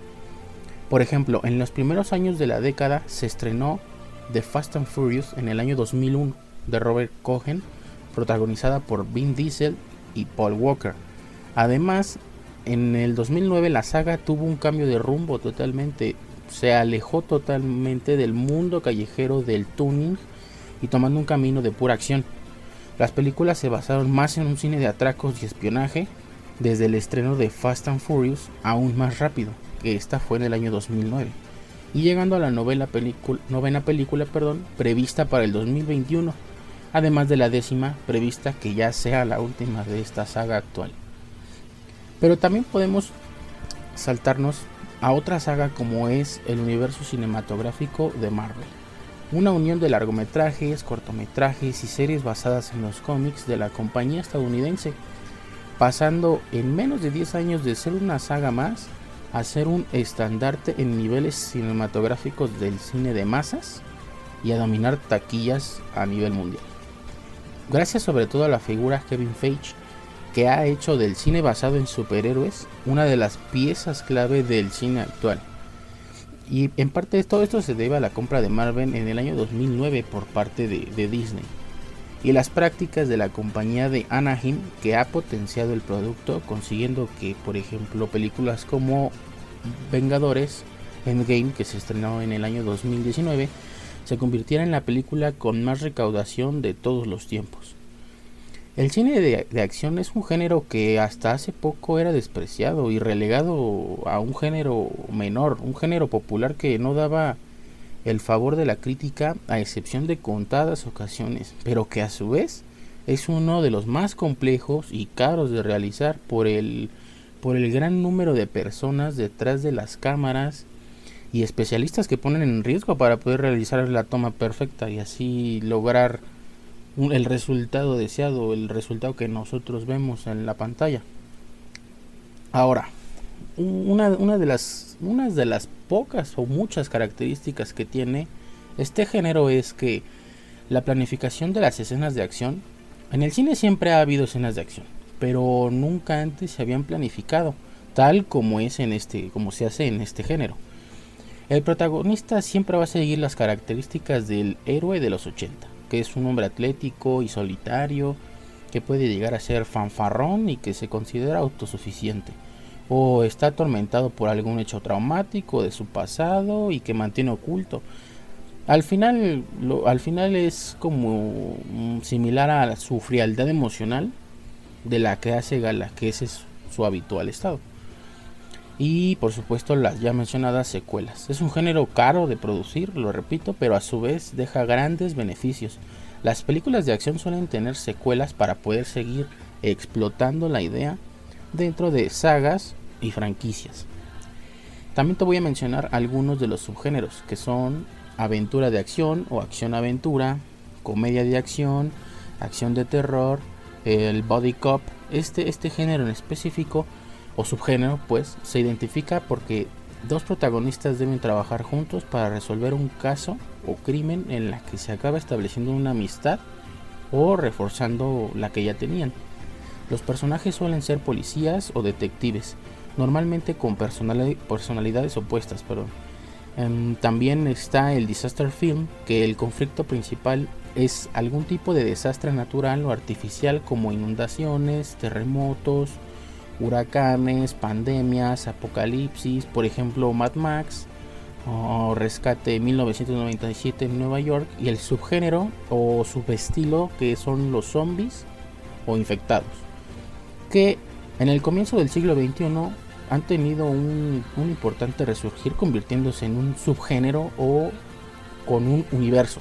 Por ejemplo, en los primeros años de la década se estrenó The Fast and Furious en el año 2001 de Robert Cohen, protagonizada por Vin Diesel y Paul Walker. Además, en el 2009 la saga tuvo un cambio de rumbo totalmente, se alejó totalmente del mundo callejero del tuning y tomando un camino de pura acción. Las películas se basaron más en un cine de atracos y espionaje, desde el estreno de Fast and Furious aún más rápido que esta fue en el año 2009, y llegando a la novela novena película prevista para el 2021, además de la décima prevista que ya sea la última de esta saga actual. Pero también podemos saltarnos a otra saga como es el universo cinematográfico de Marvel, una unión de largometrajes, cortometrajes y series basadas en los cómics de la compañía estadounidense, pasando en menos de 10 años de ser una saga más a ser un estandarte en niveles cinematográficos del cine de masas y a dominar taquillas a nivel mundial. Gracias sobre todo a la figura Kevin Feige, que ha hecho del cine basado en superhéroes una de las piezas clave del cine actual. Y en parte todo esto se debe a la compra de Marvel en el año 2009 por parte de, Disney y las prácticas de la compañía de Anaheim que ha potenciado el producto consiguiendo que por ejemplo películas como Vengadores Endgame que se estrenó en el año 2019 se convirtiera en la película con más recaudación de todos los tiempos. El cine de, acción es un género que hasta hace poco era despreciado y relegado a un género menor, un género popular que no daba el favor de la crítica a excepción de contadas ocasiones, pero que a su vez es uno de los más complejos y caros de realizar por el, por el gran número de personas detrás de las cámaras y especialistas que ponen en riesgo para poder realizar la toma perfecta y así lograr el resultado deseado, el resultado que nosotros vemos en la pantalla. Ahora, una, de las, una de las pocas o muchas características que tiene este género es que la planificación de las escenas de acción, en el cine siempre ha habido escenas de acción, pero nunca antes se habían planificado, tal como es en este, como se hace en este género. El protagonista siempre va a seguir las características del héroe de los 80, que es un hombre atlético y solitario, que puede llegar a ser fanfarrón y que se considera autosuficiente o está atormentado por algún hecho traumático de su pasado y que mantiene oculto. Al final, al final es como mm, similar a su frialdad emocional de la que hace gala, que ese es su habitual estado. Y por supuesto las ya mencionadas secuelas. Es un género caro de producir, lo repito, pero a su vez deja grandes beneficios. Las películas de acción suelen tener secuelas para poder seguir explotando la idea dentro de sagas y franquicias. También te voy a mencionar algunos de los subgéneros que son aventura de acción o acción-aventura, comedia de acción, acción de terror, el body cop. Este, este género en específico o subgénero pues se identifica porque dos protagonistas deben trabajar juntos para resolver un caso o crimen en la que se acaba estableciendo una amistad o reforzando la que ya tenían. Los personajes suelen ser policías o detectives normalmente con personalidades opuestas. Perdón. Em, también está el disaster film, que el conflicto principal es algún tipo de desastre natural o artificial como inundaciones, terremotos, huracanes, pandemias, apocalipsis, por ejemplo Mad Max o Rescate 1997 en Nueva York y el subgénero o subestilo que son los zombies o infectados que en el comienzo del siglo XXI han tenido un, importante resurgir convirtiéndose en un subgénero o con un universo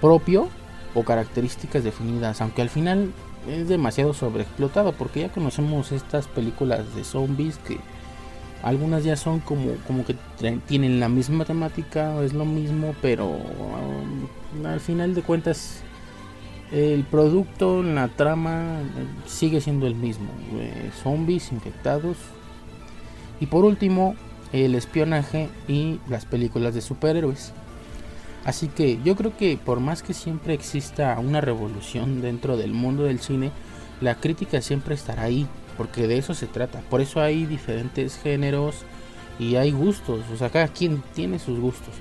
propio o características definidas, aunque al final es demasiado sobreexplotado porque ya conocemos estas películas de zombies que algunas ya son como, como que tienen la misma temática, es lo mismo, pero um, al final de cuentas el producto, la trama sigue siendo el mismo. Eh, zombies infectados. Y por último, el espionaje y las películas de superhéroes. Así que yo creo que por más que siempre exista una revolución dentro del mundo del cine, la crítica siempre estará ahí, porque de eso se trata. Por eso hay diferentes géneros y hay gustos, o sea, cada quien tiene sus gustos.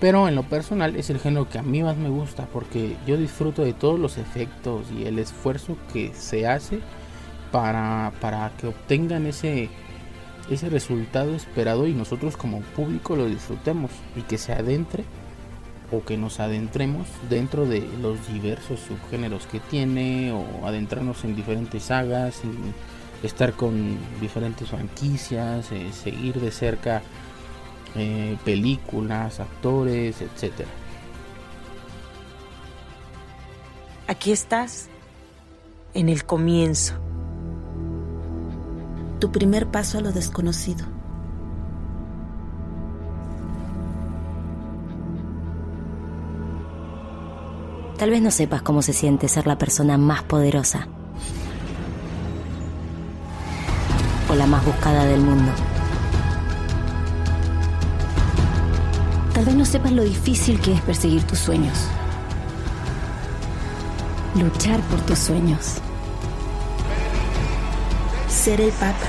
Pero en lo personal es el género que a mí más me gusta porque yo disfruto de todos los efectos y el esfuerzo que se hace para, para que obtengan ese, ese resultado esperado y nosotros como público lo disfrutemos y que se adentre o que nos adentremos dentro de los diversos subgéneros que tiene o adentrarnos en diferentes sagas, estar con diferentes franquicias, eh, seguir de cerca eh, películas, actores, etc. Aquí estás, en el comienzo. Tu primer paso a lo desconocido. Tal vez no sepas cómo se siente ser la persona más poderosa o la más buscada del mundo. Tal vez no sepas lo difícil que es perseguir tus sueños. Luchar por tus sueños. Ser el papa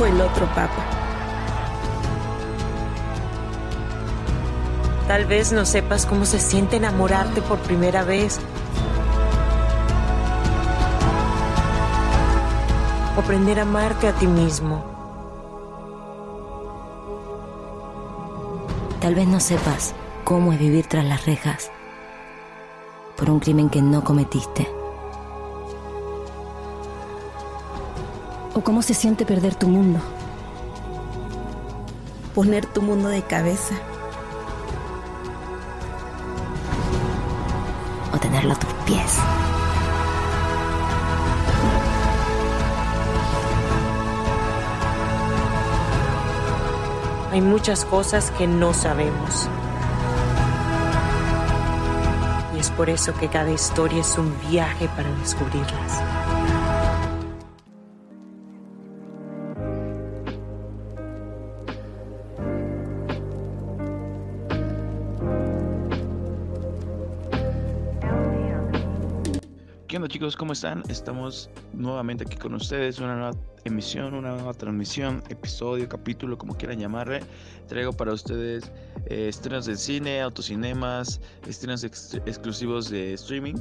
o el otro papa. Tal vez no sepas cómo se siente enamorarte por primera vez. O aprender a amarte a ti mismo. Tal vez no sepas cómo es vivir tras las rejas por un crimen que no cometiste. O cómo se siente perder tu mundo. Poner tu mundo de cabeza. Tenerlo a tus pies. Hay muchas cosas que no sabemos. Y es por eso que cada historia es un viaje para descubrirlas. ¿Qué onda chicos? ¿Cómo están? Estamos nuevamente aquí con ustedes, una nueva emisión, una nueva transmisión, episodio, capítulo, como quieran llamarle. Traigo para ustedes eh, estrenos de cine, autocinemas, estrenos exclusivos de streaming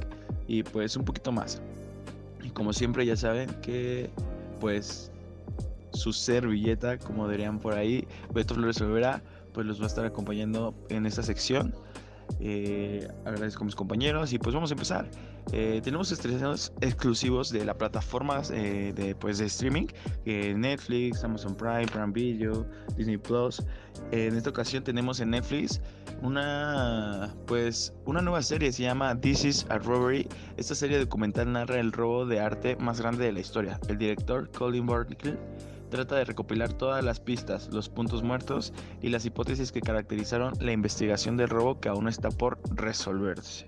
y pues un poquito más. Y como siempre ya saben que pues su servilleta, como dirían por ahí, Beto Flores Olvera, pues los va a estar acompañando en esta sección. Eh, agradezco a mis compañeros y pues vamos a empezar. Eh, tenemos estrenos exclusivos de las plataformas eh, de, pues, de streaming, Netflix, Amazon Prime, Prime Video, Disney Plus. en esta ocasión tenemos en Netflix una, pues, una nueva serie, se llama This is a Robbery. Esta serie documental narra el robo de arte más grande de la historia. El director Colin Barnicle trata de recopilar todas las pistas, los puntos muertos y las hipótesis que caracterizaron la investigación del robo que aún está por resolverse.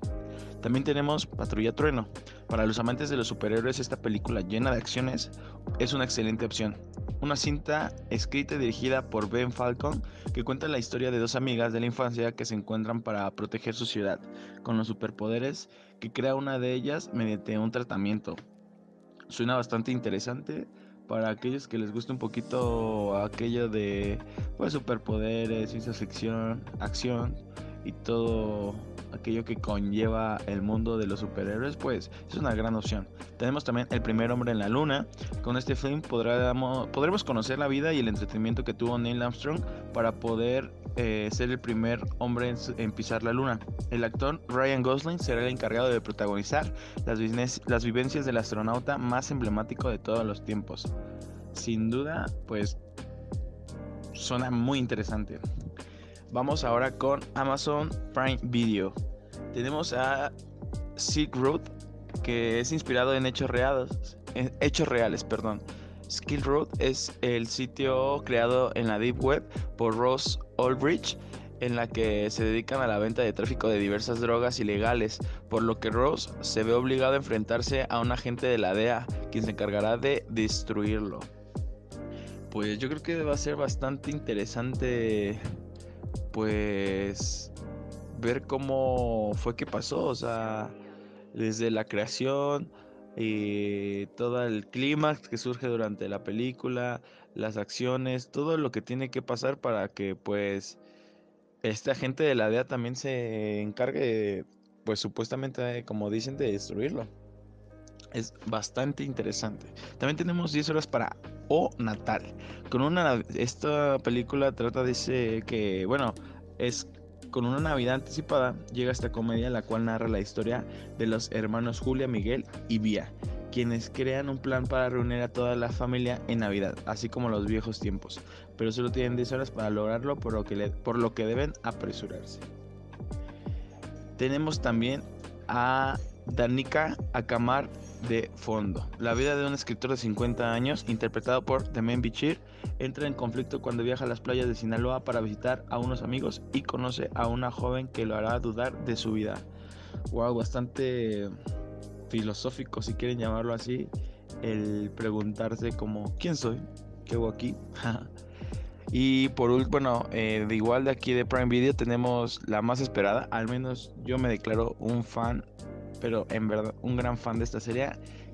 También tenemos Patrulla Trueno. Para los amantes de los superhéroes, esta película llena de acciones es una excelente opción. Una cinta escrita y dirigida por Ben Falcon que cuenta la historia de dos amigas de la infancia que se encuentran para proteger su ciudad con los superpoderes que crea una de ellas mediante un tratamiento. Suena bastante interesante para aquellos que les guste un poquito aquello de pues, superpoderes, ciencia ficción, acción y todo aquello que conlleva el mundo de los superhéroes, pues es una gran opción. Tenemos también El primer hombre en la luna. Con este film podremos, podremos conocer la vida y el entretenimiento que tuvo Neil Armstrong para poder eh, ser el primer hombre en, pisar la luna. El actor Ryan Gosling será el encargado de protagonizar las, las vivencias del astronauta más emblemático de todos los tiempos. Sin duda, pues suena muy interesante. Vamos ahora con Amazon Prime Video. Tenemos a Silk Road, que es inspirado en hechos reales, hechos reales, perdón. Skill Road es el sitio creado en la Deep Web por Ross Ulbricht en la que se dedican a la venta de tráfico de diversas drogas ilegales, por lo que Ross se ve obligado a enfrentarse a un agente de la DEA, quien se encargará de destruirlo. Pues yo creo que va a ser bastante interesante, pues, ver cómo fue que pasó, o sea, desde la creación y todo el clímax que surge durante la película, las acciones, todo lo que tiene que pasar para que, pues, este agente de la DEA también se encargue, pues supuestamente, como dicen, de destruirlo. Es bastante interesante. También tenemos 10 horas para O Natal. Con una esta película trata dice que, bueno, es con una Navidad anticipada llega esta comedia la cual narra la historia de los hermanos Julia, Miguel y Vía, quienes crean un plan para reunir a toda la familia en Navidad, así como los viejos tiempos, pero solo tienen 10 horas para lograrlo por lo que, por lo que deben apresurarse. Tenemos también a Danica Akamar de fondo. La vida de un escritor de 50 años, interpretado por Demen Bichir, entra en conflicto cuando viaja a las playas de Sinaloa para visitar a unos amigos y conoce a una joven que lo hará dudar de su vida. Wow, bastante filosófico, si quieren llamarlo así, el preguntarse como, ¿quién soy? ¿Qué hago aquí? <laughs> y por último, bueno, eh, de igual de aquí de Prime Video tenemos la más esperada, al menos yo me declaro un fan, pero en verdad un gran fan de esta serie,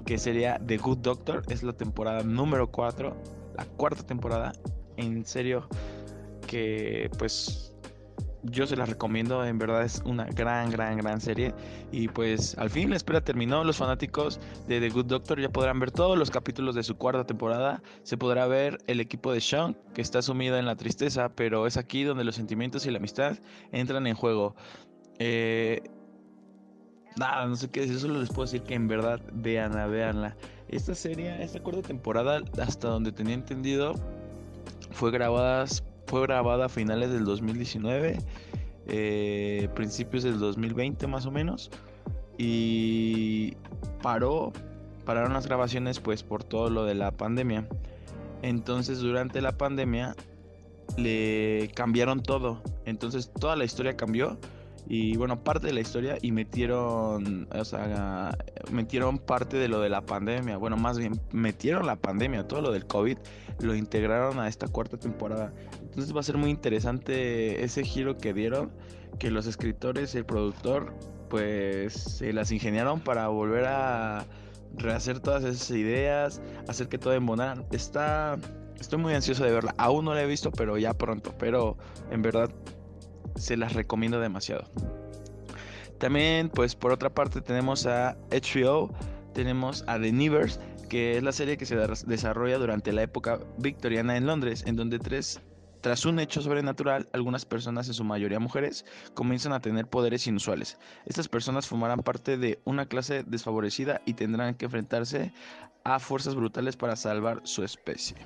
que sería The Good Doctor, es la temporada número 4, la cuarta temporada, en serio, que pues yo se las recomiendo, en verdad es una gran, gran, gran serie. Y pues al fin la espera terminó, los fanáticos de The Good Doctor ya podrán ver todos los capítulos de su cuarta temporada, se podrá ver el equipo de Sean, que está sumido en la tristeza, pero es aquí donde los sentimientos y la amistad entran en juego. Eh, nada, no sé qué decir, solo les puedo decir que en verdad veanla, veanla. Esta serie, esta cuarta temporada, hasta donde tenía entendido, fue grabada fue grabada a finales del 2019, eh, principios del 2020 más o menos. Y paró, pararon las grabaciones pues por todo lo de la pandemia. Entonces durante la pandemia le cambiaron todo. Entonces toda la historia cambió y bueno, parte de la historia y metieron, o sea, metieron parte de lo de la pandemia. Bueno, más bien metieron la pandemia, todo lo del COVID, lo integraron a esta cuarta temporada. Entonces va a ser muy interesante ese giro que dieron, que los escritores el productor pues se las ingeniaron para volver a rehacer todas esas ideas, hacer que todo embonara. Está, estoy muy ansioso de verla. Aún no la he visto, pero ya pronto. Pero en verdad se las recomiendo demasiado. También, pues por otra parte, tenemos a HBO, tenemos a The Nevers, que es la serie que se desarrolla durante la época victoriana en Londres, en donde tres, tras un hecho sobrenatural, algunas personas, en su mayoría mujeres, comienzan a tener poderes inusuales. Estas personas formarán parte de una clase desfavorecida y tendrán que enfrentarse a fuerzas brutales para salvar su especie.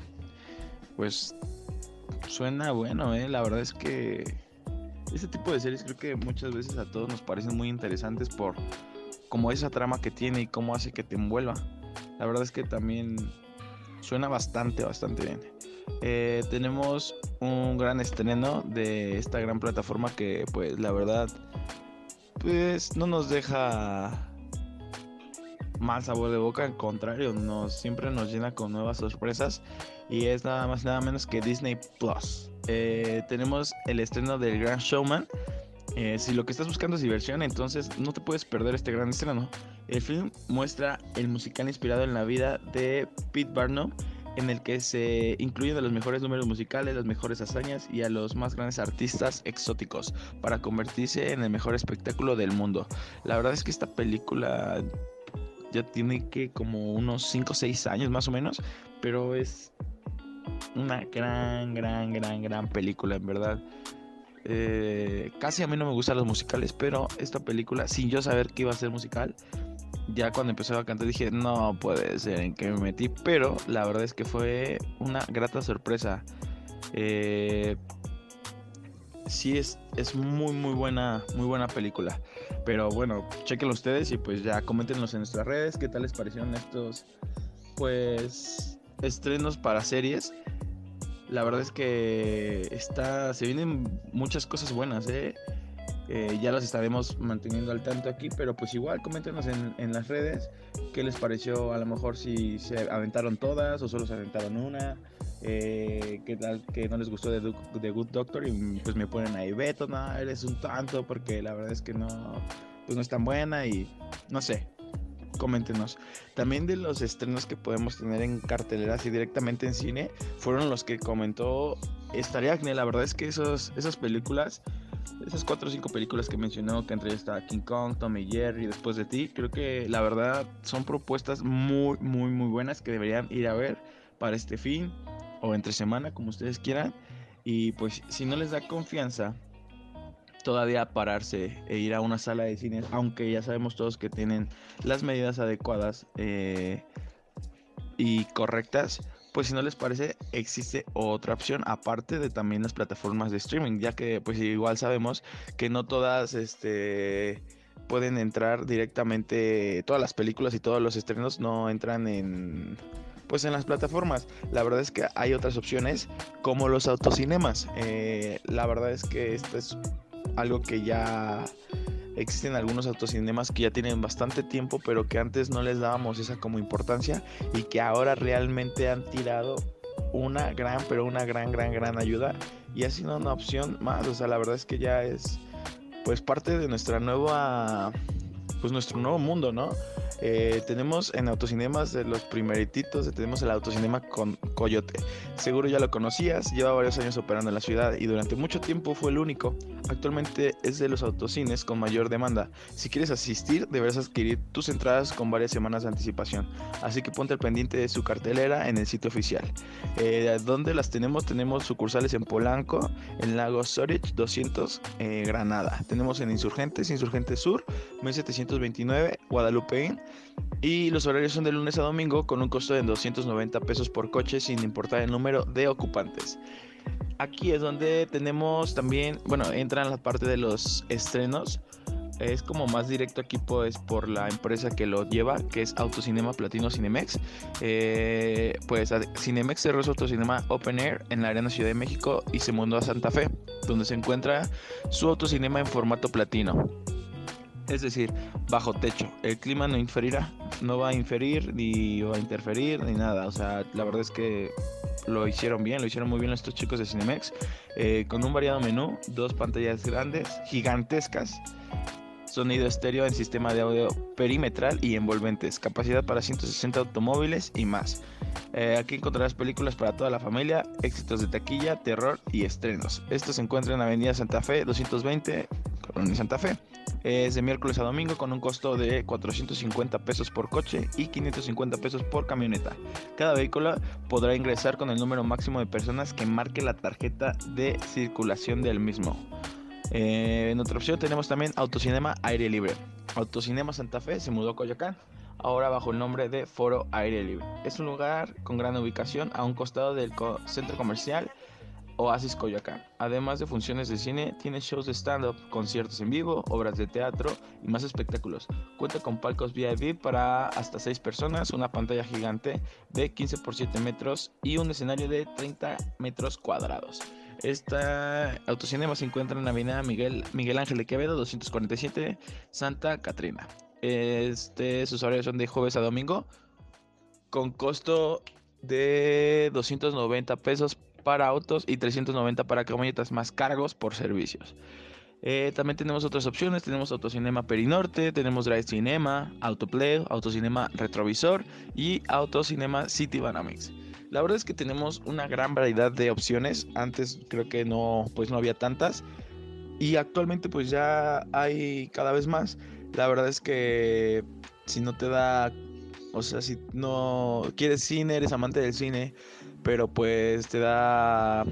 Pues suena bueno, ¿eh? La verdad es que este tipo de series creo que muchas veces a todos nos parecen muy interesantes por como esa trama que tiene y cómo hace que te envuelva. La verdad es que también suena bastante, bastante bien. Eh, tenemos un gran estreno de esta gran plataforma que pues la verdad pues no nos deja mal sabor de boca, al contrario, nos, siempre nos llena con nuevas sorpresas y es nada más nada menos que Disney Plus. Eh, tenemos el estreno del Grand Showman. Eh, si lo que estás buscando es diversión, entonces no te puedes perder este gran estreno. El film muestra el musical inspirado en la vida de Pete Barnum, en el que se incluyen a los mejores números musicales, las mejores hazañas y a los más grandes artistas exóticos para convertirse en el mejor espectáculo del mundo. La verdad es que esta película ya tiene que como unos 5 o 6 años más o menos, pero es una gran, gran, gran, gran película, en verdad. Eh, casi a mí no me gustan los musicales, pero esta película, sin yo saber que iba a ser musical, ya cuando empezó a cantar dije, no puede ser en qué me metí, pero la verdad es que fue una grata sorpresa. Eh, sí es, es muy muy buena, muy buena película. Pero bueno, chequenlo ustedes y pues ya coméntenos en nuestras redes qué tal les parecieron estos pues estrenos para series. La verdad es que está, se vienen muchas cosas buenas, ¿eh? Eh, ya los estaremos manteniendo al tanto aquí, pero pues igual coméntenos en, en, las redes qué les pareció, a lo mejor si se aventaron todas o solo se aventaron una, eh, tal que no les gustó de, de, Good Doctor y pues me ponen ahí, Beto, no, eres un tanto porque la verdad es que no, pues no es tan buena y no sé, coméntenos. También de los estrenos que podemos tener en carteleras y directamente en cine, fueron los que comentó Stariagne. La verdad es que esos, esas películas esas cuatro o cinco películas que mencionó, que entre ellas está King Kong, Tommy Jerry, Después de ti, creo que la verdad son propuestas muy, muy, muy buenas que deberían ir a ver para este fin o entre semana, como ustedes quieran. Y pues si no les da confianza todavía pararse e ir a una sala de cine, aunque ya sabemos todos que tienen las medidas adecuadas eh, y correctas, pues si no les parece, existe otra opción aparte de también las plataformas de streaming, ya que pues igual sabemos que no todas este pueden entrar directamente todas las películas y todos los estrenos no entran en pues en las plataformas. La verdad es que hay otras opciones como los autocinemas. Eh, la verdad es que esto es algo que ya existen algunos autocinemas que ya tienen bastante tiempo, pero que antes no les dábamos esa como importancia y que ahora realmente han tirado una gran, pero una gran, gran, gran ayuda y ha sido una opción más. O sea, la verdad es que ya es pues parte de nuestra nueva, pues nuestro nuevo mundo, ¿no? Eh, tenemos en autocinemas de los primerititos, tenemos el autocinema con Coyote. Seguro ya lo conocías, lleva varios años operando en la ciudad y durante mucho tiempo fue el único. Actualmente es de los autocines con mayor demanda. Si quieres asistir, deberás adquirir tus entradas con varias semanas de anticipación. Así que ponte al pendiente de su cartelera en el sitio oficial. Eh, ¿Dónde las tenemos? Tenemos sucursales en Polanco, en Lago Sorich 200, eh, Granada. Tenemos en Insurgentes, Insurgentes Sur, 1729, Guadalupe y los horarios son de lunes a domingo con un costo de 290 pesos por coche sin importar el número de ocupantes. Aquí es donde tenemos también, bueno, entran la parte de los estrenos. Es como más directo aquí pues por la empresa que lo lleva, que es Autocinema Platino Cinemex. Eh, pues Cinemex cerró su Autocinema Open Air en la Arena Ciudad de México y se mudó a Santa Fe, donde se encuentra su autocinema en formato platino es decir, bajo techo. El clima no inferirá, no va a inferir ni va a interferir ni nada. O sea, la verdad es que lo hicieron bien, lo hicieron muy bien estos chicos de Cinemex, eh, con un variado menú, dos pantallas grandes, gigantescas, sonido estéreo en sistema de audio perimetral y envolventes, capacidad para 160 automóviles y más. Eh, aquí encontrarás películas para toda la familia, éxitos de taquilla, terror y estrenos. Esto se encuentra en Avenida Santa Fe 220, Colonia Santa Fe. Es de miércoles a domingo con un costo de 450 pesos por coche y 550 pesos por camioneta. Cada vehículo podrá ingresar con el número máximo de personas que marque la tarjeta de circulación del mismo. Eh, en otra opción tenemos también Autocinema Aire Libre. Autocinema Santa Fe se mudó a Coyoacán, ahora bajo el nombre de Foro Aire Libre. Es un lugar con gran ubicación a un costado del centro comercial Oasis Coyoacán. Además de funciones de cine, tiene shows de stand-up, conciertos en vivo, obras de teatro y más espectáculos. Cuenta con palcos VIP para hasta 6 personas, una pantalla gigante de 15 por 7 metros y un escenario de 30 metros cuadrados. Esta autocinema se encuentra en la avenida Miguel, Miguel Ángel de Quevedo, 247, Santa Catrina. Este, sus horarios son de jueves a domingo, con costo de 290 pesos para autos y 390 para camionetas más cargos por servicios. Eh, también tenemos otras opciones, tenemos Autocinema Perinorte, tenemos Drive Cinema, Autoplay, Autocinema Retrovisor y Autocinema City Banamix. La verdad es que tenemos una gran variedad de opciones, antes creo que no, pues no había tantas y actualmente pues ya hay cada vez más. La verdad es que si no te da, o sea, si no quieres cine, eres amante del cine, pero pues te da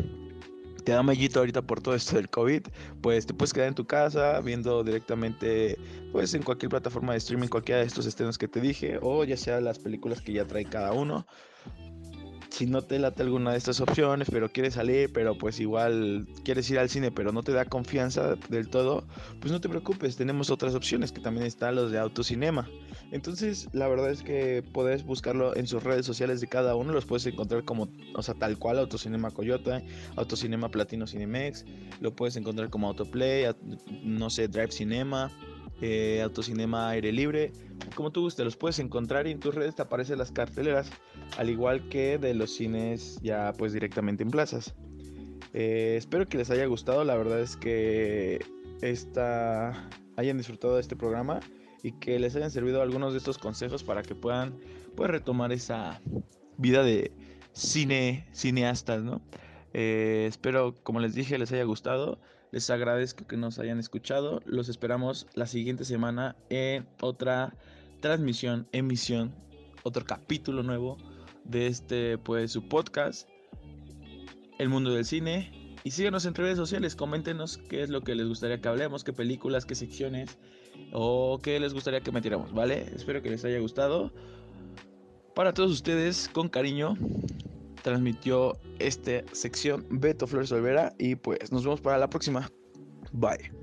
te da mellito ahorita por todo esto del COVID, pues te puedes quedar en tu casa viendo directamente pues en cualquier plataforma de streaming cualquiera de estos estrenos que te dije o ya sea las películas que ya trae cada uno. si no te late alguna de estas opciones, pero quieres salir, pero pues igual quieres ir al cine, pero no te da confianza del todo, pues no te preocupes, tenemos otras opciones que también están los de autocinema. Entonces, la verdad es que puedes buscarlo en sus redes sociales de cada uno, los puedes encontrar como, o sea, tal cual, Autocinema Coyote, Autocinema Platino Cinemex, lo puedes encontrar como Autoplay, no sé, Drive Cinema, eh, Autocinema Aire Libre, como tú gustes, los puedes encontrar y en tus redes te aparecen las carteleras, al igual que de los cines ya pues directamente en plazas. Eh, espero que les haya gustado, la verdad es que esta, hayan disfrutado de este programa y que les hayan servido algunos de estos consejos para que puedan pues, retomar esa vida de cine, cineastas, ¿no? Eh, espero, como les dije, les haya gustado. Les agradezco que nos hayan escuchado. Los esperamos la siguiente semana en otra transmisión, emisión, otro capítulo nuevo de este, pues, su podcast, El Mundo del Cine. Y síganos en redes sociales, coméntenos qué es lo que les gustaría que hablemos, qué películas, qué secciones o qué les gustaría que metiéramos, ¿vale? Espero que les haya gustado. Para todos ustedes, con cariño, transmitió esta sección Beto Flores Olvera y pues nos vemos para la próxima. Bye.